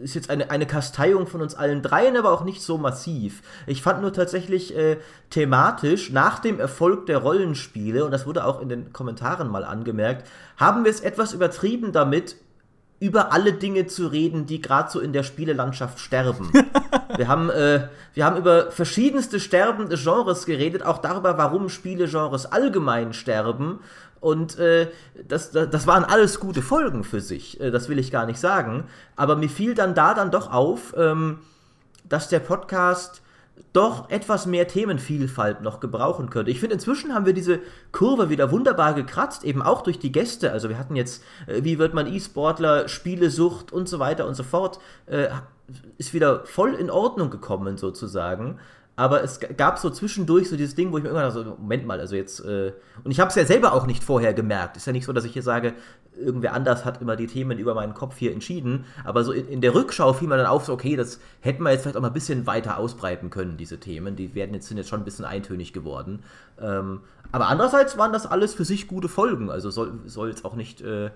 ist jetzt eine, eine Kasteiung von uns allen dreien, aber auch nicht so massiv. Ich fand nur tatsächlich äh, thematisch, nach dem Erfolg der Rollenspiele, und das wurde auch in den Kommentaren mal angemerkt, haben wir es etwas übertrieben damit, über alle Dinge zu reden, die gerade so in der Spielelandschaft sterben. [laughs] wir, haben, äh, wir haben über verschiedenste sterbende Genres geredet, auch darüber, warum Spielegenres allgemein sterben. Und äh, das, das, das waren alles gute Folgen für sich, äh, das will ich gar nicht sagen. Aber mir fiel dann da dann doch auf, ähm, dass der Podcast doch etwas mehr Themenvielfalt noch gebrauchen könnte. Ich finde, inzwischen haben wir diese Kurve wieder wunderbar gekratzt, eben auch durch die Gäste. Also wir hatten jetzt, äh, wie wird man E-Sportler, Spielesucht und so weiter und so fort, äh, ist wieder voll in Ordnung gekommen sozusagen. Aber es gab so zwischendurch so dieses Ding, wo ich mir irgendwann so, Moment mal, also jetzt, äh, und ich habe es ja selber auch nicht vorher gemerkt. Ist ja nicht so, dass ich hier sage, irgendwer anders hat immer die Themen über meinen Kopf hier entschieden. Aber so in, in der Rückschau fiel mir dann auf, so, okay, das hätten wir jetzt vielleicht auch mal ein bisschen weiter ausbreiten können, diese Themen. Die werden jetzt, sind jetzt schon ein bisschen eintönig geworden. Ähm, aber andererseits waren das alles für sich gute Folgen. Also soll, soll jetzt auch nicht äh,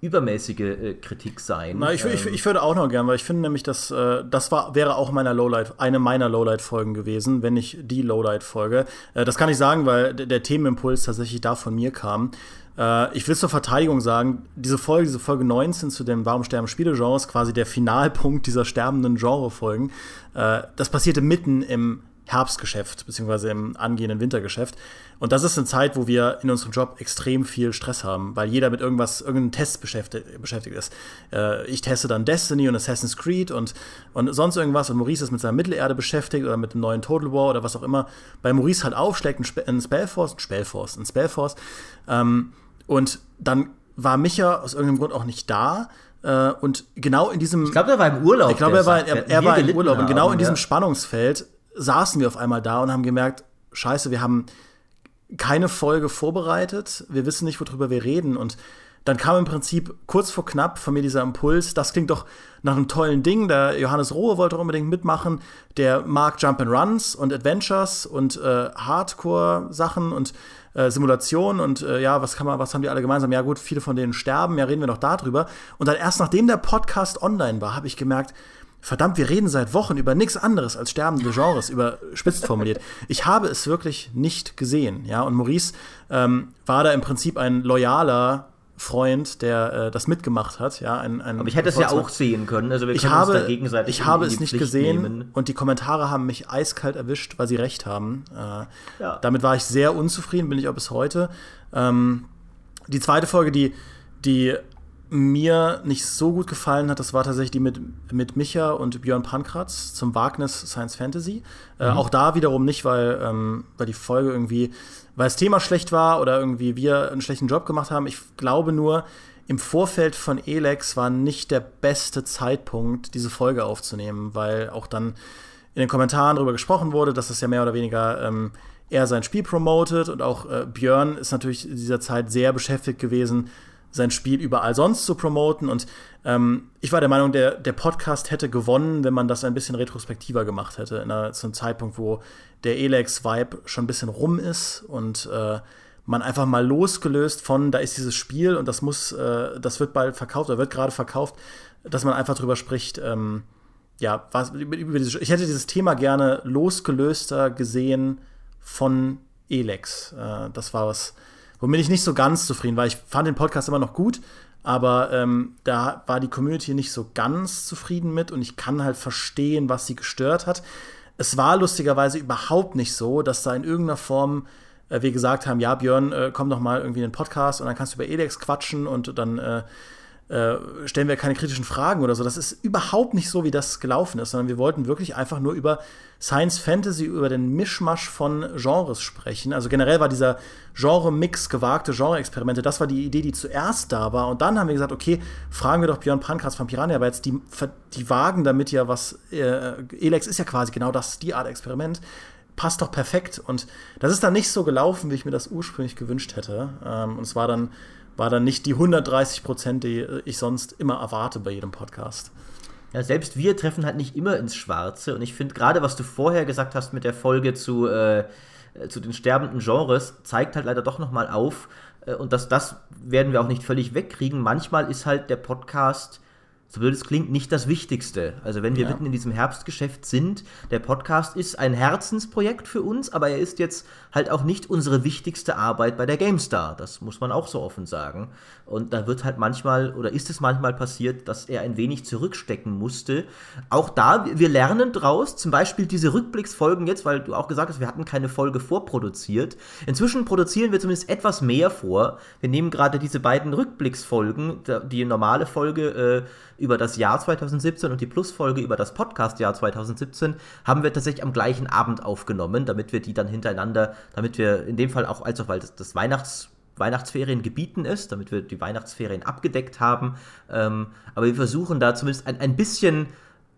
übermäßige äh, Kritik sein. Na, ich, ich, Ähm, ich würde auch noch gern, weil ich finde nämlich, dass äh, das war, wäre auch meiner Lowlight, eine meiner Lowlight-Folgen gewesen, wenn nicht die Lowlight-Folge. Äh, das kann ich sagen, weil der, Themenimpuls tatsächlich da von mir kam. Äh, ich will zur Verteidigung sagen, diese Folge, diese Folge 19 zu dem Warum sterben Spielegenres, quasi der Finalpunkt dieser sterbenden Genre-Folgen, äh, das passierte mitten im Herbstgeschäft, beziehungsweise im angehenden Wintergeschäft. Und das ist eine Zeit, wo wir in unserem Job extrem viel Stress haben, weil jeder mit irgendwas, irgendeinem Test beschäftigt, beschäftigt ist. Äh, ich teste dann Destiny und Assassin's Creed und, und sonst irgendwas und Maurice ist mit seiner Mittelerde beschäftigt oder mit dem neuen Total War oder was auch immer. Bei Maurice halt aufschlägt ein, Spe ein Spellforce, ein Spellforce, ein Spellforce. Ähm, und dann war Micha aus irgendeinem Grund auch nicht da. Äh, und genau in diesem. ich glaube, er war im Urlaub. Ich glaube, er war, er, er war im Urlaub. Und genau haben, in diesem ja. Spannungsfeld saßen wir auf einmal da und haben gemerkt, scheiße, wir haben keine Folge vorbereitet, wir wissen nicht, worüber wir reden. Und dann kam im Prinzip kurz vor knapp von mir dieser Impuls, das klingt doch nach einem tollen Ding. Der Johannes Rohe wollte doch unbedingt mitmachen. Der mag Jump and Runs und Adventures und äh, Hardcore-Sachen und äh, Simulation und äh, ja, was kann man, was haben die alle gemeinsam? Ja, gut, viele von denen sterben, ja, reden wir noch darüber. Und dann erst nachdem der Podcast online war, habe ich gemerkt, verdammt, wir reden seit Wochen über nichts anderes als sterbende Genres, überspitzt formuliert. Ich habe es wirklich nicht gesehen, ja. Und Maurice ähm, war da im Prinzip ein loyaler Freund, der äh, das mitgemacht hat. Ja, ein, ein Aber ich hätte es ja auch sehen können. Also wir ich habe, uns da gegenseitig ich habe es nicht Pflicht gesehen nehmen. und die Kommentare haben mich eiskalt erwischt, weil sie recht haben. Äh, Ja. Damit war ich sehr unzufrieden, bin ich auch bis heute. Ähm, die zweite Folge, die, die mir nicht so gut gefallen hat, das war tatsächlich die mit, mit Micha und Björn Pankratz zum Wagnis Science Fantasy. Äh, auch da wiederum nicht, weil, ähm, weil die Folge irgendwie, weil das Thema schlecht war oder irgendwie wir einen schlechten Job gemacht haben. Ich glaube nur, im Vorfeld von Elex war nicht der beste Zeitpunkt, diese Folge aufzunehmen, weil auch dann in den Kommentaren darüber gesprochen wurde, dass das ja mehr oder weniger ähm, er sein Spiel promotet und auch äh, Björn ist natürlich in dieser Zeit sehr beschäftigt gewesen, sein Spiel überall sonst zu promoten. Und ähm, ich war der Meinung, der, der Podcast hätte gewonnen, wenn man das ein bisschen retrospektiver gemacht hätte, in einer, zu einem Zeitpunkt, wo der Elex-Vibe schon ein bisschen rum ist und äh, man einfach mal losgelöst von, da ist dieses Spiel und das muss, äh, das wird bald verkauft oder wird gerade verkauft, dass man einfach drüber spricht, ähm, ja, was, ich hätte dieses Thema gerne losgelöster gesehen von Elex. Äh, das war was, womit ich nicht so ganz zufrieden war. Ich fand den Podcast immer noch gut, aber ähm, da war die Community nicht so ganz zufrieden mit und ich kann halt verstehen, was sie gestört hat. Es war lustigerweise überhaupt nicht so, dass da in irgendeiner Form äh, wir gesagt haben, ja, Björn, äh, komm doch mal irgendwie in den Podcast und dann kannst du über Elex quatschen und dann äh, äh, stellen wir keine kritischen Fragen oder so. Das ist überhaupt nicht so, wie das gelaufen ist, sondern wir wollten wirklich einfach nur über Science Fantasy, über den Mischmasch von Genres sprechen. Also generell war dieser Genre-Mix, gewagte Genre-Experimente, das war die Idee, die zuerst da war. Und dann haben wir gesagt, okay, fragen wir doch Björn Pankratz von Piranha, aber jetzt die, die wagen damit ja was, äh, Elex ist ja quasi genau das, die Art Experiment passt doch perfekt. Und das ist dann nicht so gelaufen, wie ich mir das ursprünglich gewünscht hätte. Ähm, und es war dann, war dann nicht die 130 Prozent, die ich sonst immer erwarte bei jedem Podcast. Ja, selbst wir treffen halt nicht immer ins Schwarze. Und ich finde gerade, was du vorher gesagt hast mit der Folge zu, äh, zu den sterbenden Genres, zeigt halt leider doch noch mal auf. Äh, und das, das werden wir auch nicht völlig wegkriegen. Manchmal ist halt der Podcast, so blöd es klingt, nicht das Wichtigste. Also wenn wir Ja. mitten in diesem Herbstgeschäft sind, der Podcast ist ein Herzensprojekt für uns, aber er ist jetzt halt auch nicht unsere wichtigste Arbeit bei der GameStar. Das muss man auch so offen sagen. Und da wird halt manchmal, oder ist es manchmal passiert, dass er ein wenig zurückstecken musste. Auch da, wir lernen draus, zum Beispiel diese Rückblicksfolgen jetzt, weil du auch gesagt hast, wir hatten keine Folge vorproduziert. Inzwischen produzieren wir zumindest etwas mehr vor. Wir nehmen gerade diese beiden Rückblicksfolgen, die normale Folge äh, über das Jahr 2017 und die Plusfolge über das Podcast-Jahr 2017, haben wir tatsächlich am gleichen Abend aufgenommen, damit wir die dann hintereinander, damit wir in dem Fall auch, also weil das, das Weihnachts Weihnachtsferien gebieten ist, damit wir die Weihnachtsferien abgedeckt haben. Ähm, aber wir versuchen da zumindest ein, ein bisschen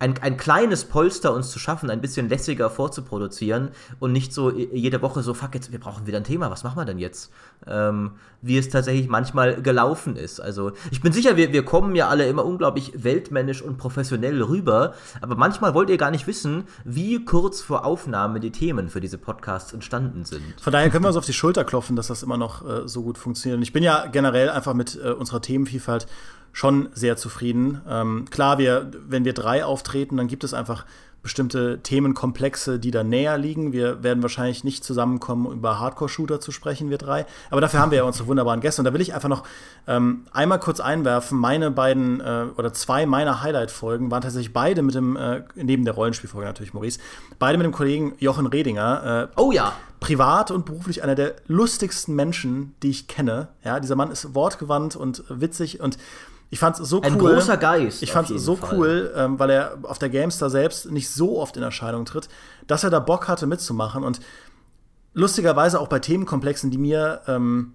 ein, ein kleines Polster uns zu schaffen, ein bisschen lässiger vorzuproduzieren und nicht so jede Woche so, fuck, jetzt, wir brauchen wieder ein Thema, was machen wir denn jetzt? Ähm, wie es tatsächlich manchmal gelaufen ist. Also ich bin sicher, wir, wir kommen ja alle immer unglaublich weltmännisch und professionell rüber, aber manchmal wollt ihr gar nicht wissen, wie kurz vor Aufnahme die Themen für diese Podcasts entstanden sind. Von daher können wir uns auf die Schulter klopfen, dass das immer noch äh, so gut funktioniert. Und ich bin ja generell einfach mit äh, unserer Themenvielfalt schon sehr zufrieden. Ähm, klar, wir, wenn wir drei auftreten, dann gibt es einfach bestimmte Themenkomplexe, die da näher liegen. Wir werden wahrscheinlich nicht zusammenkommen, über Hardcore-Shooter zu sprechen, wir drei. Aber dafür haben wir ja unsere wunderbaren Gäste. Und da will ich einfach noch ähm, einmal kurz einwerfen. Meine beiden äh, oder zwei meiner Highlight-Folgen waren tatsächlich beide mit dem, äh, neben der Rollenspielfolge natürlich, Maurice, beide mit dem Kollegen Jochen Redinger. Äh, Oh ja, privat und beruflich einer der lustigsten Menschen, die ich kenne. Ja, dieser Mann ist wortgewandt und witzig und ich fand es so ein cool. großer Geist. Ich fand es so Fall. cool, ähm, weil er auf der Gamestar selbst nicht so oft in Erscheinung tritt, dass er da Bock hatte mitzumachen und lustigerweise auch bei Themenkomplexen, die mir ähm,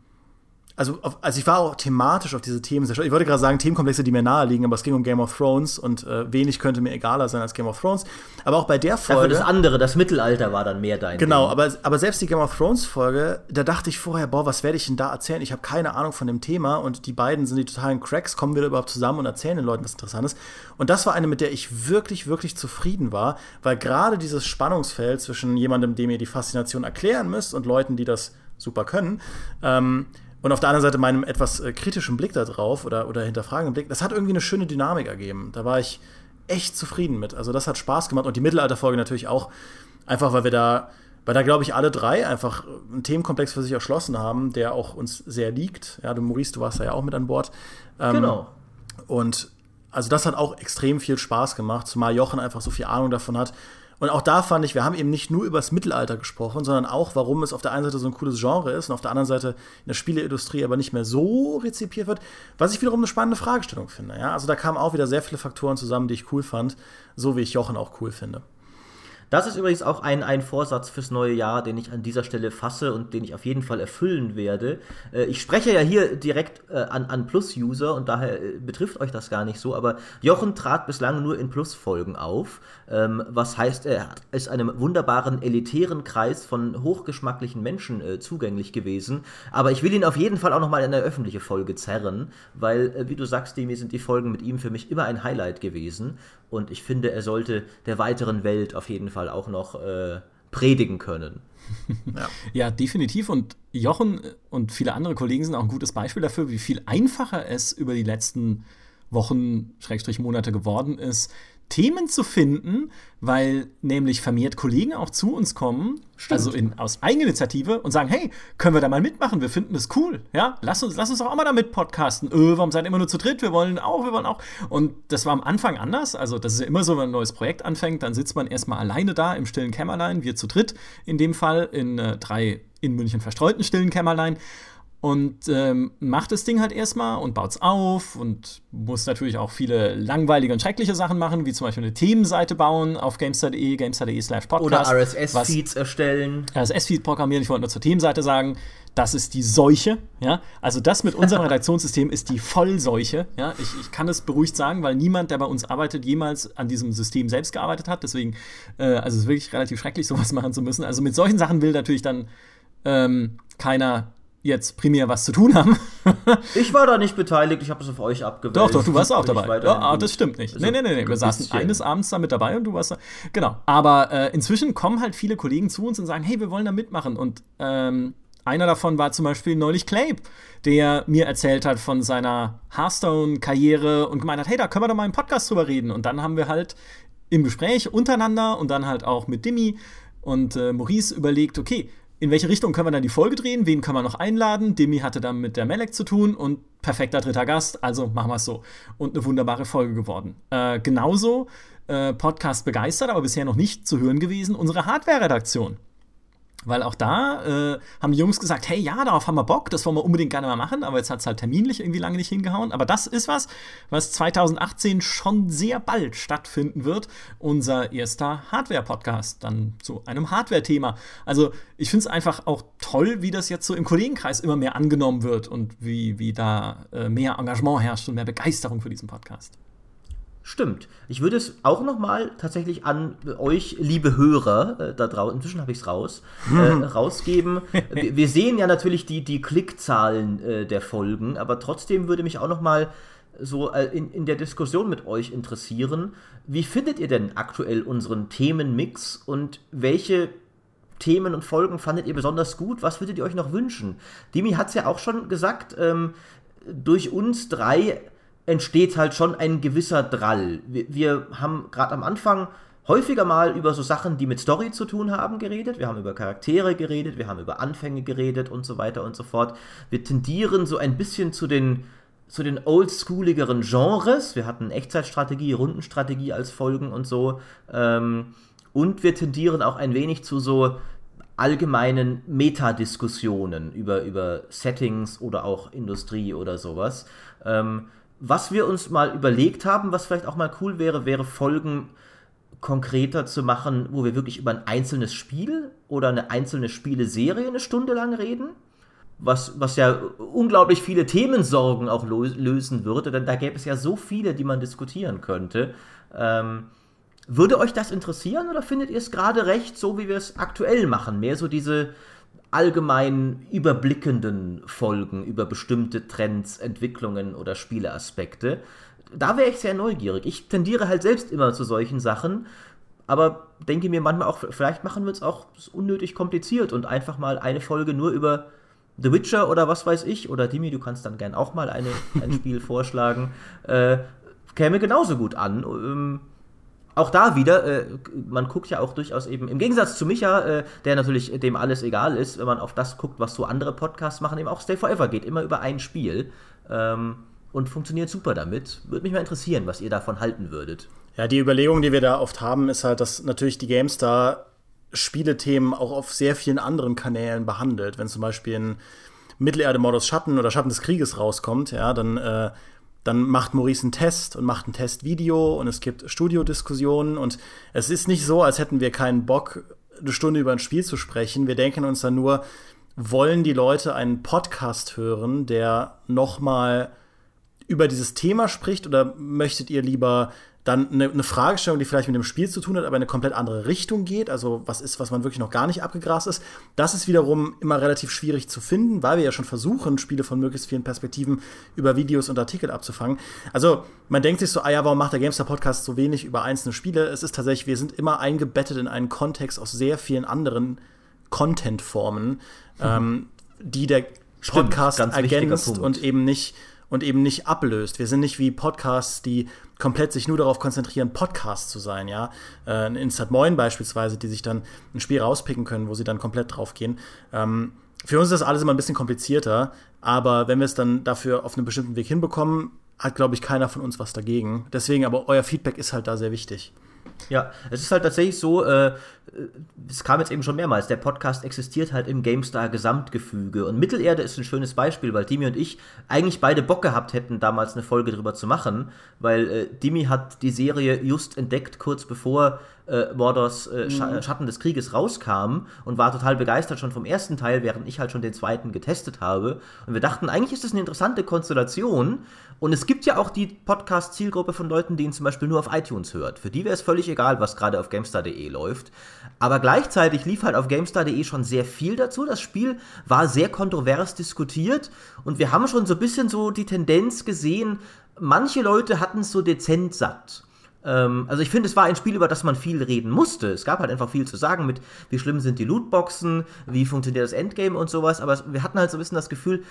also, auf, also ich war auch thematisch auf diese Themen sehr stolz. Ich wollte gerade sagen, Themenkomplexe, die mir nahe liegen, aber es ging um Game of Thrones und äh, wenig könnte mir egaler sein als Game of Thrones. Aber auch bei der Dafür Folge. das andere, das Mittelalter war dann mehr dein Genau, Ding. aber, aber selbst die Game of Thrones Folge, da dachte ich vorher, boah, was werde ich denn da erzählen? Ich habe keine Ahnung von dem Thema und die beiden sind die totalen Cracks, kommen wieder überhaupt zusammen und erzählen den Leuten was Interessantes. Und das war eine, mit der ich wirklich, wirklich zufrieden war, weil gerade dieses Spannungsfeld zwischen jemandem, dem ihr die Faszination erklären müsst und Leuten, die das super können. Ähm, und auf der anderen Seite meinem etwas äh, kritischen Blick da drauf oder, oder hinterfragenden Blick, das hat irgendwie eine schöne Dynamik ergeben. Da war ich echt zufrieden mit. Also das hat Spaß gemacht und die Mittelalterfolge natürlich auch, einfach weil wir da, weil da glaube ich alle drei einfach einen Themenkomplex für sich erschlossen haben, der auch uns sehr liegt. Ja, du Maurice, du warst da ja auch mit an Bord. Ähm, genau. Und also das hat auch extrem viel Spaß gemacht, zumal Jochen einfach so viel Ahnung davon hat. Und auch da fand ich, wir haben eben nicht nur über das Mittelalter gesprochen, sondern auch, warum es auf der einen Seite so ein cooles Genre ist und auf der anderen Seite in der Spieleindustrie aber nicht mehr so rezipiert wird, was ich wiederum eine spannende Fragestellung finde. Ja? Also da kamen auch wieder sehr viele Faktoren zusammen, die ich cool fand, so wie ich Jochen auch cool finde. Das ist übrigens auch ein, ein Vorsatz fürs neue Jahr, den ich an dieser Stelle fasse und den ich auf jeden Fall erfüllen werde. Äh, ich spreche ja hier direkt äh, an, an Plus-User und daher äh, betrifft euch das gar nicht so, aber Jochen trat bislang nur in Plus-Folgen auf, ähm, was heißt, er ist einem wunderbaren elitären Kreis von hochgeschmacklichen Menschen äh, zugänglich gewesen. Aber ich will ihn auf jeden Fall auch nochmal in eine öffentliche Folge zerren, weil, äh, wie du sagst, Demi, sind die Folgen mit ihm für mich immer ein Highlight gewesen. Und ich finde, er sollte der weiteren Welt auf jeden Fall auch noch äh, predigen können. [laughs] Ja. ja. definitiv. Und Jochen und viele andere Kollegen sind auch ein gutes Beispiel dafür, wie viel einfacher es über die letzten Wochen, Schrägstrich Monate geworden ist, Themen zu finden, weil nämlich vermehrt Kollegen auch zu uns kommen, Stimmt. also in, aus Eigeninitiative und sagen, hey, können wir da mal mitmachen? Wir finden das cool, ja? Lass uns, lass uns auch mal damit podcasten. Öh, warum seid ihr immer nur zu dritt? Wir wollen auch, wir wollen auch. Und das war am Anfang anders. Also, das ist ja immer so, wenn ein neues Projekt anfängt, dann sitzt man erstmal alleine da im stillen Kämmerlein, wir zu dritt in dem Fall, in äh, drei in München verstreuten stillen Kämmerlein und ähm, macht das Ding halt erstmal und baut es auf und muss natürlich auch viele langweilige und schreckliche Sachen machen, wie zum Beispiel eine Themenseite bauen auf gamestar.de, gamestar.de slash podcast. Oder RSS-Feeds erstellen. RSS-Feed programmieren, ich wollte nur zur Themenseite sagen, das ist die Seuche, ja. Also das mit unserem [laughs] Redaktionssystem ist die Vollseuche, ja. Ich, ich kann es beruhigt sagen, weil niemand, der bei uns arbeitet, jemals an diesem System selbst gearbeitet hat. Deswegen, äh, also es ist wirklich relativ schrecklich, [laughs] sowas machen zu müssen. Also mit solchen Sachen will natürlich dann ähm, keiner jetzt primär was zu tun haben. [laughs] ich war da nicht beteiligt, ich habe es auf euch abgewählt. Doch, doch, du warst auch dabei. Ja, ah, das stimmt nicht. Also, nee, nee, nee, nee. wir saßen eines Abends da mit dabei und du warst da. Genau. Aber äh, inzwischen kommen halt viele Kollegen zu uns und sagen, hey, wir wollen da mitmachen. Und ähm, einer davon war zum Beispiel neulich Clape, der mir erzählt hat von seiner Hearthstone-Karriere und gemeint hat, hey, da können wir doch mal im Podcast drüber reden. Und dann haben wir halt im Gespräch untereinander und dann halt auch mit Dimi und äh, Maurice überlegt, okay, in welche Richtung können wir dann die Folge drehen? Wen können wir noch einladen? Demi hatte dann mit der Melek zu tun und perfekter dritter Gast, also machen wir es so. Und eine wunderbare Folge geworden. Äh, genauso äh, Podcast begeistert, aber bisher noch nicht zu hören gewesen, unsere Hardware-Redaktion. Weil auch da äh, haben die Jungs gesagt, hey, ja, darauf haben wir Bock, das wollen wir unbedingt gerne mal machen, aber jetzt hat es halt terminlich irgendwie lange nicht hingehauen. Aber das ist was, was 2018 schon sehr bald stattfinden wird. Unser erster Hardware-Podcast, dann zu einem Hardware-Thema. Also ich finde es einfach auch toll, wie das jetzt so im Kollegenkreis immer mehr angenommen wird und wie, wie da äh, mehr Engagement herrscht und mehr Begeisterung für diesen Podcast. Stimmt. Ich würde es auch noch mal tatsächlich an euch, liebe Hörer, äh, da draußen, inzwischen habe ich es raus, äh, [laughs] rausgeben. wir, wir, sehen ja natürlich die, die Klickzahlen äh, der Folgen, aber trotzdem würde mich auch noch mal so äh, in, in der Diskussion mit euch interessieren, wie findet ihr denn aktuell unseren Themenmix und welche Themen und Folgen fandet ihr besonders gut? Was würdet ihr euch noch wünschen? Dimi hat es ja auch schon gesagt, ähm, durch uns drei entsteht halt schon ein gewisser Drall. Wir, wir haben gerade am Anfang häufiger mal über so Sachen, die mit Story zu tun haben, geredet. Wir haben über Charaktere geredet, wir haben über Anfänge geredet und so weiter und so fort. Wir tendieren so ein bisschen zu den zu den oldschooligeren Genres. Wir hatten Echtzeitstrategie, Rundenstrategie als Folgen und so. Ähm, und wir tendieren auch ein wenig zu so allgemeinen Metadiskussionen über, über Settings oder auch Industrie oder sowas. Ähm, was wir uns mal überlegt haben, was vielleicht auch mal cool wäre, wäre Folgen konkreter zu machen, wo wir wirklich über ein einzelnes Spiel oder eine einzelne Spieleserie eine Stunde lang reden. Was, was ja unglaublich viele Themensorgen auch lösen würde, denn da gäbe es ja so viele, die man diskutieren könnte. Ähm, würde euch das interessieren oder findet ihr es gerade recht, so wie wir es aktuell machen? Mehr so diese allgemein überblickenden Folgen über bestimmte Trends, Entwicklungen oder Spieleaspekte. Da wäre ich sehr neugierig. Ich tendiere halt selbst immer zu solchen Sachen, aber denke mir manchmal auch, vielleicht machen wir es auch unnötig kompliziert und einfach mal eine Folge nur über The Witcher oder was weiß ich, oder Dimi, du kannst dann gern auch mal eine, ein [laughs] Spiel vorschlagen, äh, käme genauso gut an. Ähm, auch da wieder, äh, man guckt ja auch durchaus eben, im Gegensatz zu Micha, äh, der natürlich dem alles egal ist, wenn man auf das guckt, was so andere Podcasts machen, eben auch Stay Forever geht immer über ein Spiel ähm, und funktioniert super damit. Würde mich mal interessieren, was ihr davon halten würdet. Ja, die Überlegung, die wir da oft haben, ist halt, dass natürlich die GameStar Spielethemen auch auf sehr vielen anderen Kanälen behandelt. Wenn zum Beispiel ein Mittelerde-Modus Schatten oder Schatten des Krieges rauskommt, ja, dann äh, dann macht Maurice einen Test und macht ein Testvideo und es gibt Studiodiskussionen und es ist nicht so, als hätten wir keinen Bock, eine Stunde über ein Spiel zu sprechen. Wir denken uns dann nur, wollen die Leute einen Podcast hören, der noch mal über dieses Thema spricht oder möchtet ihr lieber dann eine, eine, Fragestellung, die vielleicht mit dem Spiel zu tun hat, aber in eine komplett andere Richtung geht, also was ist, was man wirklich noch gar nicht abgegrast ist. Das ist wiederum immer relativ schwierig zu finden, weil wir ja schon versuchen, Spiele von möglichst vielen Perspektiven über Videos und Artikel abzufangen. Also man denkt sich so, ah ja, warum macht der Gamestar Podcast so wenig über einzelne Spiele? Es ist tatsächlich, wir sind immer eingebettet in einen Kontext aus sehr vielen anderen Content-Formen, mhm. ähm, die der Podcast Stimmt, ergänzt und eben nicht und eben nicht ablöst. Wir sind nicht wie Podcasts, die komplett sich nur darauf konzentrieren, Podcast zu sein, ja. Äh, Instat Moin beispielsweise, die sich dann ein Spiel rauspicken können, wo sie dann komplett drauf gehen. Ähm, für uns ist das alles immer ein bisschen komplizierter, aber wenn wir es dann dafür auf einen bestimmten Weg hinbekommen, hat, glaube ich, keiner von uns was dagegen. Deswegen, aber euer Feedback ist halt da sehr wichtig. Ja, es ist halt tatsächlich so, äh, es kam jetzt eben schon mehrmals, der Podcast existiert halt im GameStar-Gesamtgefüge. Und Mittelerde ist ein schönes Beispiel, weil Dimi und ich eigentlich beide Bock gehabt hätten, damals eine Folge drüber zu machen, weil äh, Dimi hat die Serie just entdeckt, kurz bevor äh, Mordors äh, Sch mhm. Schatten des Krieges rauskam und war total begeistert schon vom ersten Teil, während ich halt schon den zweiten getestet habe. Und wir dachten, eigentlich ist das eine interessante Konstellation. Und es gibt ja auch die Podcast-Zielgruppe von Leuten, die ihn zum Beispiel nur auf iTunes hört. Für die wäre es völlig egal, was gerade auf GameStar.de läuft. Aber gleichzeitig lief halt auf GameStar.de schon sehr viel dazu. Das Spiel war sehr kontrovers diskutiert und wir haben schon so ein bisschen so die Tendenz gesehen, manche Leute hatten es so dezent satt. Ähm, also ich finde, es war ein Spiel, über das man viel reden musste. Es gab halt einfach viel zu sagen mit, wie schlimm sind die Lootboxen, wie funktioniert das Endgame und sowas. Aber wir hatten halt so ein bisschen das Gefühl,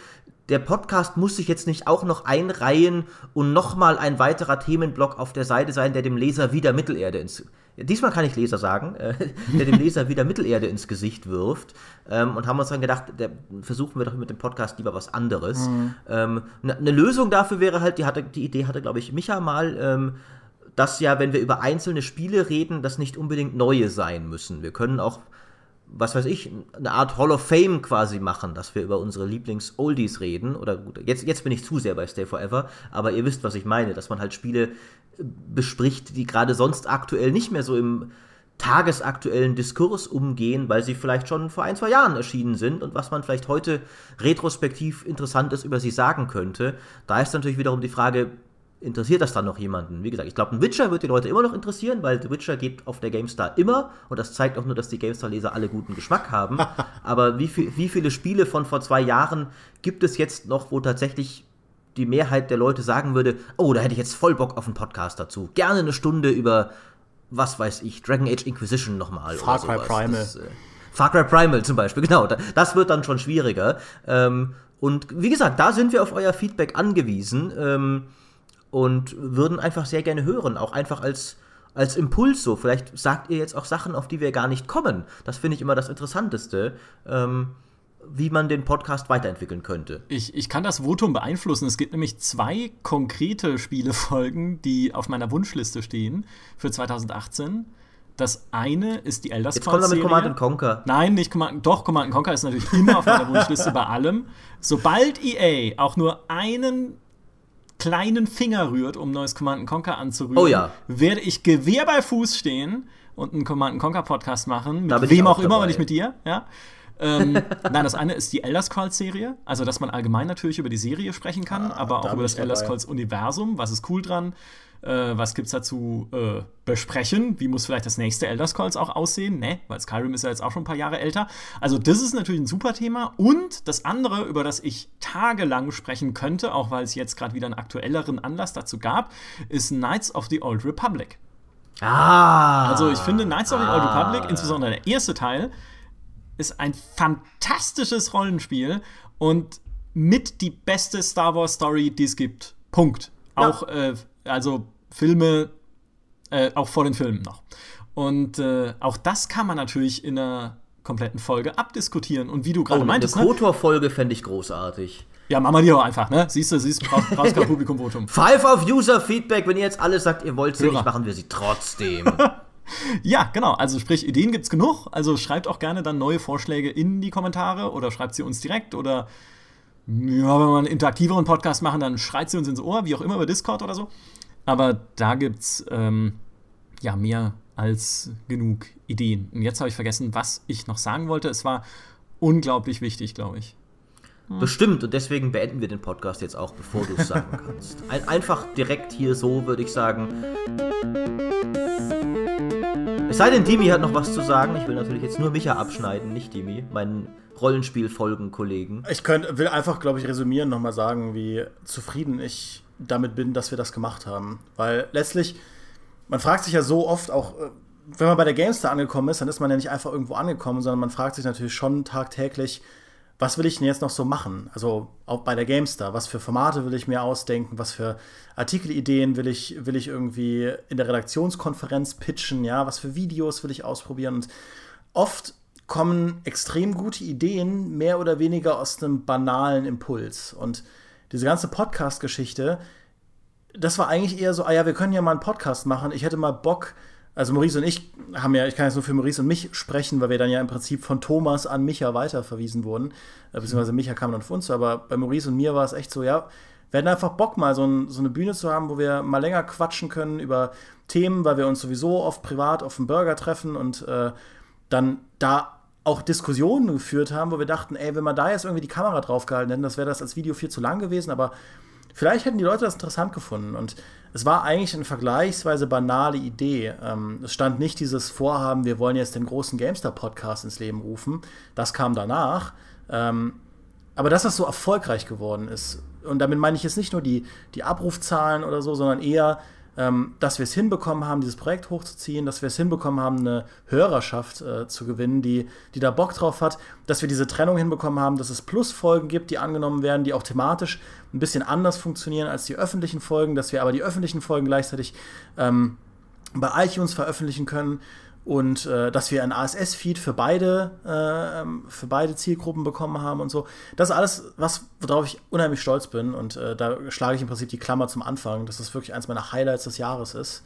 der Podcast muss sich jetzt nicht auch noch einreihen und nochmal ein weiterer Themenblock auf der Seite sein, der dem Leser wieder Mittelerde ins diesmal kann ich Leser sagen, äh, der dem Leser wieder Mittelerde ins Gesicht wirft. Ähm, und haben uns dann gedacht, der, versuchen wir doch mit dem Podcast lieber was anderes. Mhm. Ähm, eine ne Lösung dafür wäre halt, die, hatte, die Idee hatte, glaube ich, Micha mal, ähm, dass ja, wenn wir über einzelne Spiele reden, das nicht unbedingt neue sein müssen. Wir können auch was weiß ich, eine Art Hall of Fame quasi machen, dass wir über unsere Lieblings-Oldies reden. Oder gut, jetzt, jetzt bin ich zu sehr bei Stay Forever, aber ihr wisst, was ich meine, dass man halt Spiele bespricht, die gerade sonst aktuell nicht mehr so im tagesaktuellen Diskurs umgehen, weil sie vielleicht schon vor ein, zwei Jahren erschienen sind und was man vielleicht heute retrospektiv Interessantes über sie sagen könnte. Da ist natürlich wiederum die Frage, interessiert das dann noch jemanden? Wie gesagt, ich glaube, ein Witcher wird die Leute immer noch interessieren, weil The Witcher geht auf der GameStar immer und das zeigt auch nur, dass die GameStar-Leser alle guten Geschmack haben. [laughs] Aber wie, viel, wie viele Spiele von vor zwei Jahren gibt es jetzt noch, wo tatsächlich die Mehrheit der Leute sagen würde, oh, da hätte ich jetzt voll Bock auf einen Podcast dazu. Gerne eine Stunde über, was weiß ich, Dragon Age Inquisition nochmal. Far Cry Primal. Das, äh, Far Cry Primal zum Beispiel, [laughs] genau. Das wird dann schon schwieriger. Ähm, und wie gesagt, da sind wir auf euer Feedback angewiesen. Ähm, und würden einfach sehr gerne hören, auch einfach als, als Impuls so. Vielleicht sagt ihr jetzt auch Sachen, auf die wir gar nicht kommen. Das finde ich immer das Interessanteste. Ähm, wie man den Podcast weiterentwickeln könnte. Ich, ich kann das Votum beeinflussen. Es gibt nämlich zwei konkrete Spielefolgen, die auf meiner Wunschliste stehen für 2018. Das eine ist die Elder Scrolls Jetzt kommt damit Command Conquer. Nein, nicht Command, doch Command Conquer ist natürlich immer auf meiner [laughs] Wunschliste bei allem. Sobald EA auch nur einen kleinen Finger rührt, um neues Command Conquer anzurühren, oh ja. werde ich Gewehr bei Fuß stehen und einen Command Conquer Podcast machen. Mit wem auch, auch immer, aber nicht mit dir. Ja? ähm, [laughs] nein, das eine ist die Elder Scrolls Serie, also dass man allgemein natürlich über die Serie sprechen kann, ah, aber auch über das Elder Scrolls Universum. Was ist cool dran? Äh, was gibt's dazu äh, besprechen? Wie muss vielleicht das nächste Elder Scrolls auch aussehen? Ne, weil Skyrim ist ja jetzt auch schon ein paar Jahre älter. Also das ist natürlich ein super Thema. Und das andere, über das ich tagelang sprechen könnte, auch weil es jetzt gerade wieder einen aktuelleren Anlass dazu gab, ist Knights of the Old Republic. Ah! Also ich finde Knights of the Old Ah. Republic, insbesondere der erste Teil, ist ein fantastisches Rollenspiel und mit die beste Star Wars Story, die es gibt. Punkt. Ja. Auch, äh, also Filme, äh, auch vor den Filmen noch. Und äh, auch das kann man natürlich in einer kompletten Folge abdiskutieren. Und wie du gerade Oh, eine meintest, ne? Kotor-Folge fände ich großartig. ja, machen wir die auch einfach, ne? Siehst du, siehst du, brauchst, brauchst kein Publikumvotum. [laughs] Five auf User-Feedback. Wenn ihr jetzt alle sagt, ihr wollt sie Hörer. nicht, machen wir sie trotzdem. [laughs] Ja, genau. Also sprich, Ideen gibt's genug. Also schreibt auch gerne dann neue Vorschläge in die Kommentare oder schreibt sie uns direkt oder ja, wenn wir einen interaktiveren Podcast machen, dann schreit sie uns ins Ohr, wie auch immer über Discord oder so. Aber da gibt's ähm, ja mehr als genug Ideen. Und jetzt habe ich vergessen, was ich noch sagen wollte. Es war unglaublich wichtig, glaube ich. Bestimmt. Und deswegen beenden wir den Podcast jetzt auch, bevor du es sagen kannst. Ein, einfach direkt hier so, würde ich sagen. Es sei denn, Dimi hat noch was zu sagen. Ich will natürlich jetzt nur Micha abschneiden, nicht Dimi, meinen Rollenspiel-Folgen-Kollegen. Ich könnt, will einfach, glaube ich, resümieren, nochmal sagen, wie zufrieden ich damit bin, dass wir das gemacht haben. Weil letztlich, man fragt sich ja so oft auch, äh, wenn man bei der Gamestar angekommen ist, dann ist man ja nicht einfach irgendwo angekommen, sondern man fragt sich natürlich schon tagtäglich, was will ich denn jetzt noch so machen? Also auch bei der Gamestar, was für Formate will ich mir ausdenken, was für Artikelideen will ich, will ich irgendwie in der Redaktionskonferenz pitchen, ja, was für Videos will ich ausprobieren und oft kommen extrem gute Ideen mehr oder weniger aus einem banalen Impuls und diese ganze Podcast-Geschichte, das war eigentlich eher so, ah ja, wir können ja mal einen Podcast machen. Ich hätte mal Bock, also Maurice und ich haben ja, ich kann jetzt nur für Maurice und mich sprechen, weil wir dann ja im Prinzip von Thomas an Micha weiterverwiesen wurden. Äh, Beziehungsweise Micha kam dann auf uns, aber bei Maurice und mir war es echt so, ja, wir hatten einfach Bock, mal so, ein, so eine Bühne zu haben, wo wir mal länger quatschen können über Themen, weil wir uns sowieso oft privat auf dem Burger treffen und äh, dann da auch Diskussionen geführt haben, wo wir dachten, ey, wenn man da jetzt irgendwie die Kamera draufgehalten hätten, das wäre das als Video viel zu lang gewesen, aber vielleicht hätten die Leute das interessant gefunden. Und es war eigentlich eine vergleichsweise banale Idee. Ähm, es stand nicht dieses Vorhaben, wir wollen jetzt den großen Gamestar-Podcast ins Leben rufen. Das kam danach. Ähm, aber dass das so erfolgreich geworden ist, und damit meine ich jetzt nicht nur die, die Abrufzahlen oder so, sondern eher, ähm, dass wir es hinbekommen haben, dieses Projekt hochzuziehen, dass wir es hinbekommen haben, eine Hörerschaft äh, zu gewinnen, die, die da Bock drauf hat, dass wir diese Trennung hinbekommen haben, dass es Plusfolgen gibt, die angenommen werden, die auch thematisch ein bisschen anders funktionieren als die öffentlichen Folgen, dass wir aber die öffentlichen Folgen gleichzeitig ähm, bei iTunes veröffentlichen können und äh, dass wir ein ASS-Feed für beide äh, für beide Zielgruppen bekommen haben und so. Das ist alles, was worauf ich unheimlich stolz bin und äh, da schlage ich im Prinzip die Klammer zum Anfang, dass das wirklich eins meiner Highlights des Jahres ist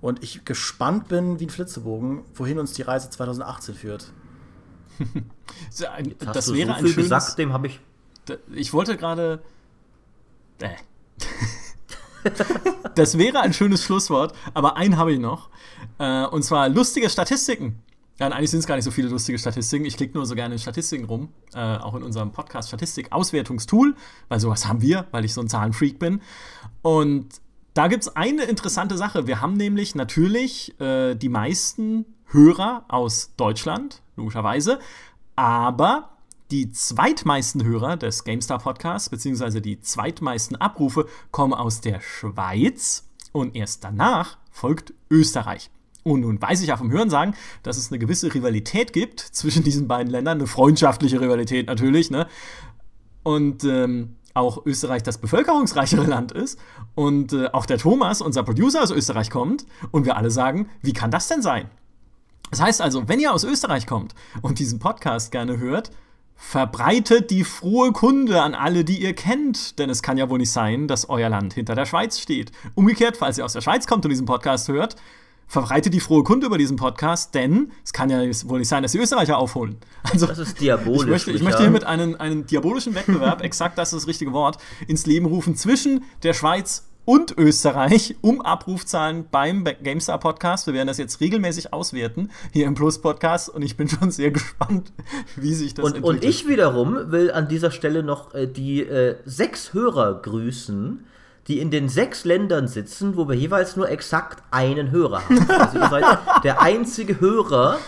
und ich gespannt bin wie ein Flitzebogen, wohin uns die Reise 2018 führt. [laughs] So, ein- Hast Das du wäre so ein schönes. gesagt, dem habe ich. Ich wollte gerade. Äh. [laughs] [laughs] das wäre ein schönes Schlusswort, aber einen habe ich noch. Äh, und zwar lustige Statistiken. Ja, eigentlich sind es gar nicht so viele lustige Statistiken. Ich klicke nur so gerne in Statistiken rum, äh, auch in unserem Podcast Statistik-Auswertungstool, weil sowas haben wir, weil ich so ein Zahlenfreak bin. Und da gibt es eine interessante Sache. Wir haben nämlich natürlich äh, die meisten Hörer aus Deutschland, logischerweise, aber die zweitmeisten Hörer des GameStar Podcasts, beziehungsweise die zweitmeisten Abrufe, kommen aus der Schweiz und erst danach folgt Österreich. Und nun weiß ich ja vom Hören sagen, dass es eine gewisse Rivalität gibt zwischen diesen beiden Ländern, eine freundschaftliche Rivalität natürlich, ne? Und ähm, auch Österreich das bevölkerungsreichere Land ist und äh, auch der Thomas, unser Producer aus Österreich kommt und wir alle sagen, wie kann das denn sein? Das heißt also, wenn ihr aus Österreich kommt und diesen Podcast gerne hört, verbreitet die frohe Kunde an alle, die ihr kennt, denn es kann ja wohl nicht sein, dass euer Land hinter der Schweiz steht. Umgekehrt, falls ihr aus der Schweiz kommt und diesen Podcast hört, verbreitet die frohe Kunde über diesen Podcast, denn es kann ja wohl nicht sein, dass die Österreicher aufholen. Also, Das ist diabolisch. ich möchte, ich möchte hiermit einen, einen diabolischen Wettbewerb, [laughs] exakt das ist das richtige Wort, ins Leben rufen zwischen der Schweiz und Österreich [laughs] um Abrufzahlen beim GameStar Podcast. Wir werden das jetzt regelmäßig auswerten hier im Plus Podcast und ich bin schon sehr [laughs] gespannt, wie sich das Und, und ich wiederum will an dieser Stelle noch äh, die äh, sechs Hörer grüßen, die in den sechs Ländern sitzen, wo wir jeweils nur exakt einen Hörer haben. [laughs] Also ihr seid der einzige Hörer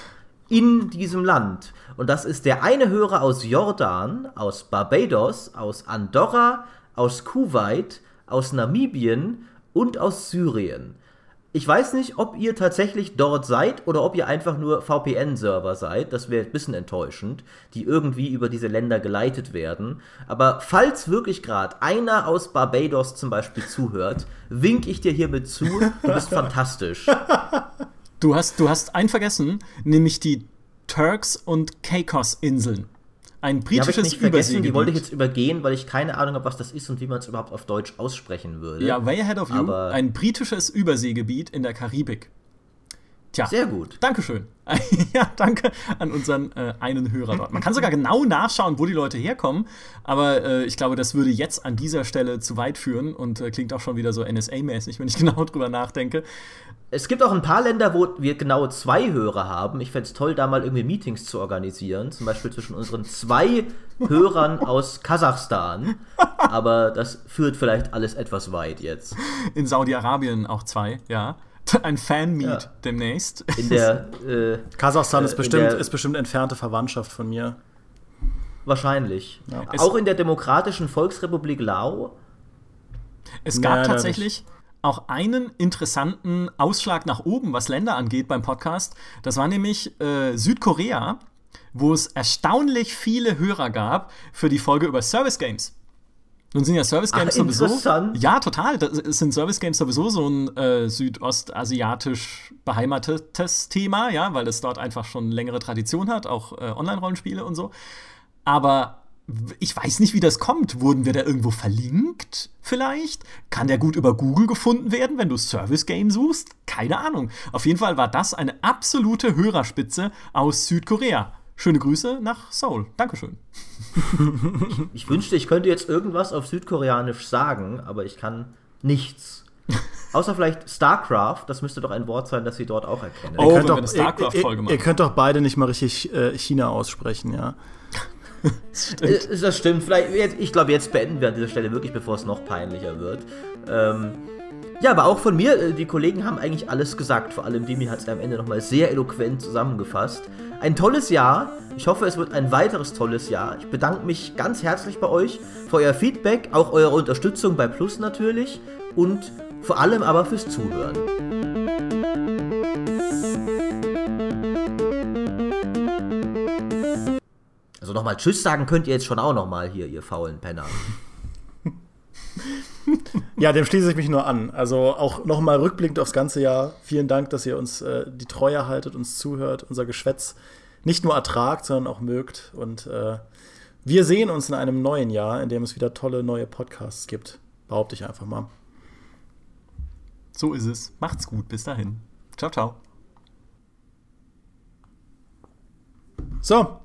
in diesem Land. Und das ist der eine Hörer aus Jordan, aus Barbados, aus Andorra, aus Kuwait, aus Namibien und aus Syrien. Ich weiß nicht, ob ihr tatsächlich dort seid oder ob ihr einfach nur VPN-Server seid. Das wäre ein bisschen enttäuschend, die irgendwie über diese Länder geleitet werden. Aber falls wirklich gerade einer aus Barbados zum Beispiel zuhört, wink ich dir hiermit zu. Du bist [laughs] fantastisch. Du hast, du hast einen vergessen, nämlich die Turks und Caicos-Inseln. Ein britisches die ich nicht. Die wollte ich jetzt übergehen, weil ich keine Ahnung habe, was das ist und wie man es überhaupt auf Deutsch aussprechen würde. Ja, way ahead of you. Aber- Ein britisches Überseegebiet in der Karibik. Tja, Sehr gut. Dankeschön. [laughs] ja, danke an unseren äh, einen Hörer dort. Man kann sogar genau nachschauen, wo die Leute herkommen, aber äh, ich glaube, das würde jetzt an dieser Stelle zu weit führen und äh, klingt auch schon wieder so NSA-mäßig, wenn ich [laughs] genau drüber nachdenke. Es gibt auch ein paar Länder, wo wir genau zwei Hörer haben. Ich fände es toll, da mal irgendwie Meetings zu organisieren. Zum Beispiel zwischen unseren zwei Hörern aus Kasachstan. Aber das führt vielleicht alles etwas weit jetzt. In Saudi-Arabien auch zwei, ja. [laughs] Ein Fan-Meet Ja. demnächst. In der, [laughs] äh, Kasachstan Äh, ist, in bestimmt, der- ist bestimmt entfernte Verwandtschaft von mir. wahrscheinlich. Es- Auch in der Demokratischen Volksrepublik Lao. Es gab Nein, tatsächlich auch einen interessanten Ausschlag nach oben, was Länder angeht beim Podcast. Das war nämlich äh, Südkorea, wo es erstaunlich viele Hörer gab für die Folge über Service Games. Nun sind ja Service Games Ach, sowieso. interessant. Ja, total. Das sind Service Games sowieso so ein äh, südostasiatisch beheimatetes Thema, ja, weil es dort einfach schon längere Tradition hat, auch äh, Online-Rollenspiele und so. Aber ich weiß nicht, wie das kommt. Wurden wir da irgendwo verlinkt? Vielleicht? Kann der gut über Google gefunden werden, wenn du Service Game suchst? Keine Ahnung. Auf jeden Fall war das eine absolute Hörerspitze aus Südkorea. Schöne Grüße nach Seoul. Dankeschön. [laughs] Ich wünschte, ich könnte jetzt irgendwas auf Südkoreanisch sagen, aber ich kann nichts. Außer vielleicht StarCraft, das müsste doch ein Wort sein, das Sie dort auch erkennen. Oh, Ihr könnt doch- eine StarCraft-Folge ihr, machen. ihr könnt doch beide nicht mal richtig äh, China aussprechen, ja. [laughs] Äh, Das stimmt. Vielleicht, jetzt, ich glaube, jetzt beenden wir an dieser Stelle wirklich, bevor es noch peinlicher wird. Ähm, ja, aber auch von mir, äh, die Kollegen haben eigentlich alles gesagt. Vor allem Dimi hat es am Ende nochmal sehr eloquent zusammengefasst. Ein tolles Jahr. Ich hoffe, es wird ein weiteres tolles Jahr. Ich bedanke mich ganz herzlich bei euch für euer Feedback, auch eure Unterstützung bei Plus natürlich und vor allem aber fürs Zuhören. Also nochmal Tschüss sagen könnt ihr jetzt schon auch nochmal hier, ihr faulen Penner. [laughs] [laughs] Ja, dem schließe ich mich nur an. Also auch nochmal rückblickend aufs ganze Jahr. Vielen Dank, dass ihr uns äh, die Treue haltet, uns zuhört, unser Geschwätz nicht nur ertragt, sondern auch mögt. Und äh, wir sehen uns in einem neuen Jahr, in dem es wieder tolle neue Podcasts gibt. Behaupte ich einfach mal. So ist es. Macht's gut. Bis dahin. Ciao, ciao. So,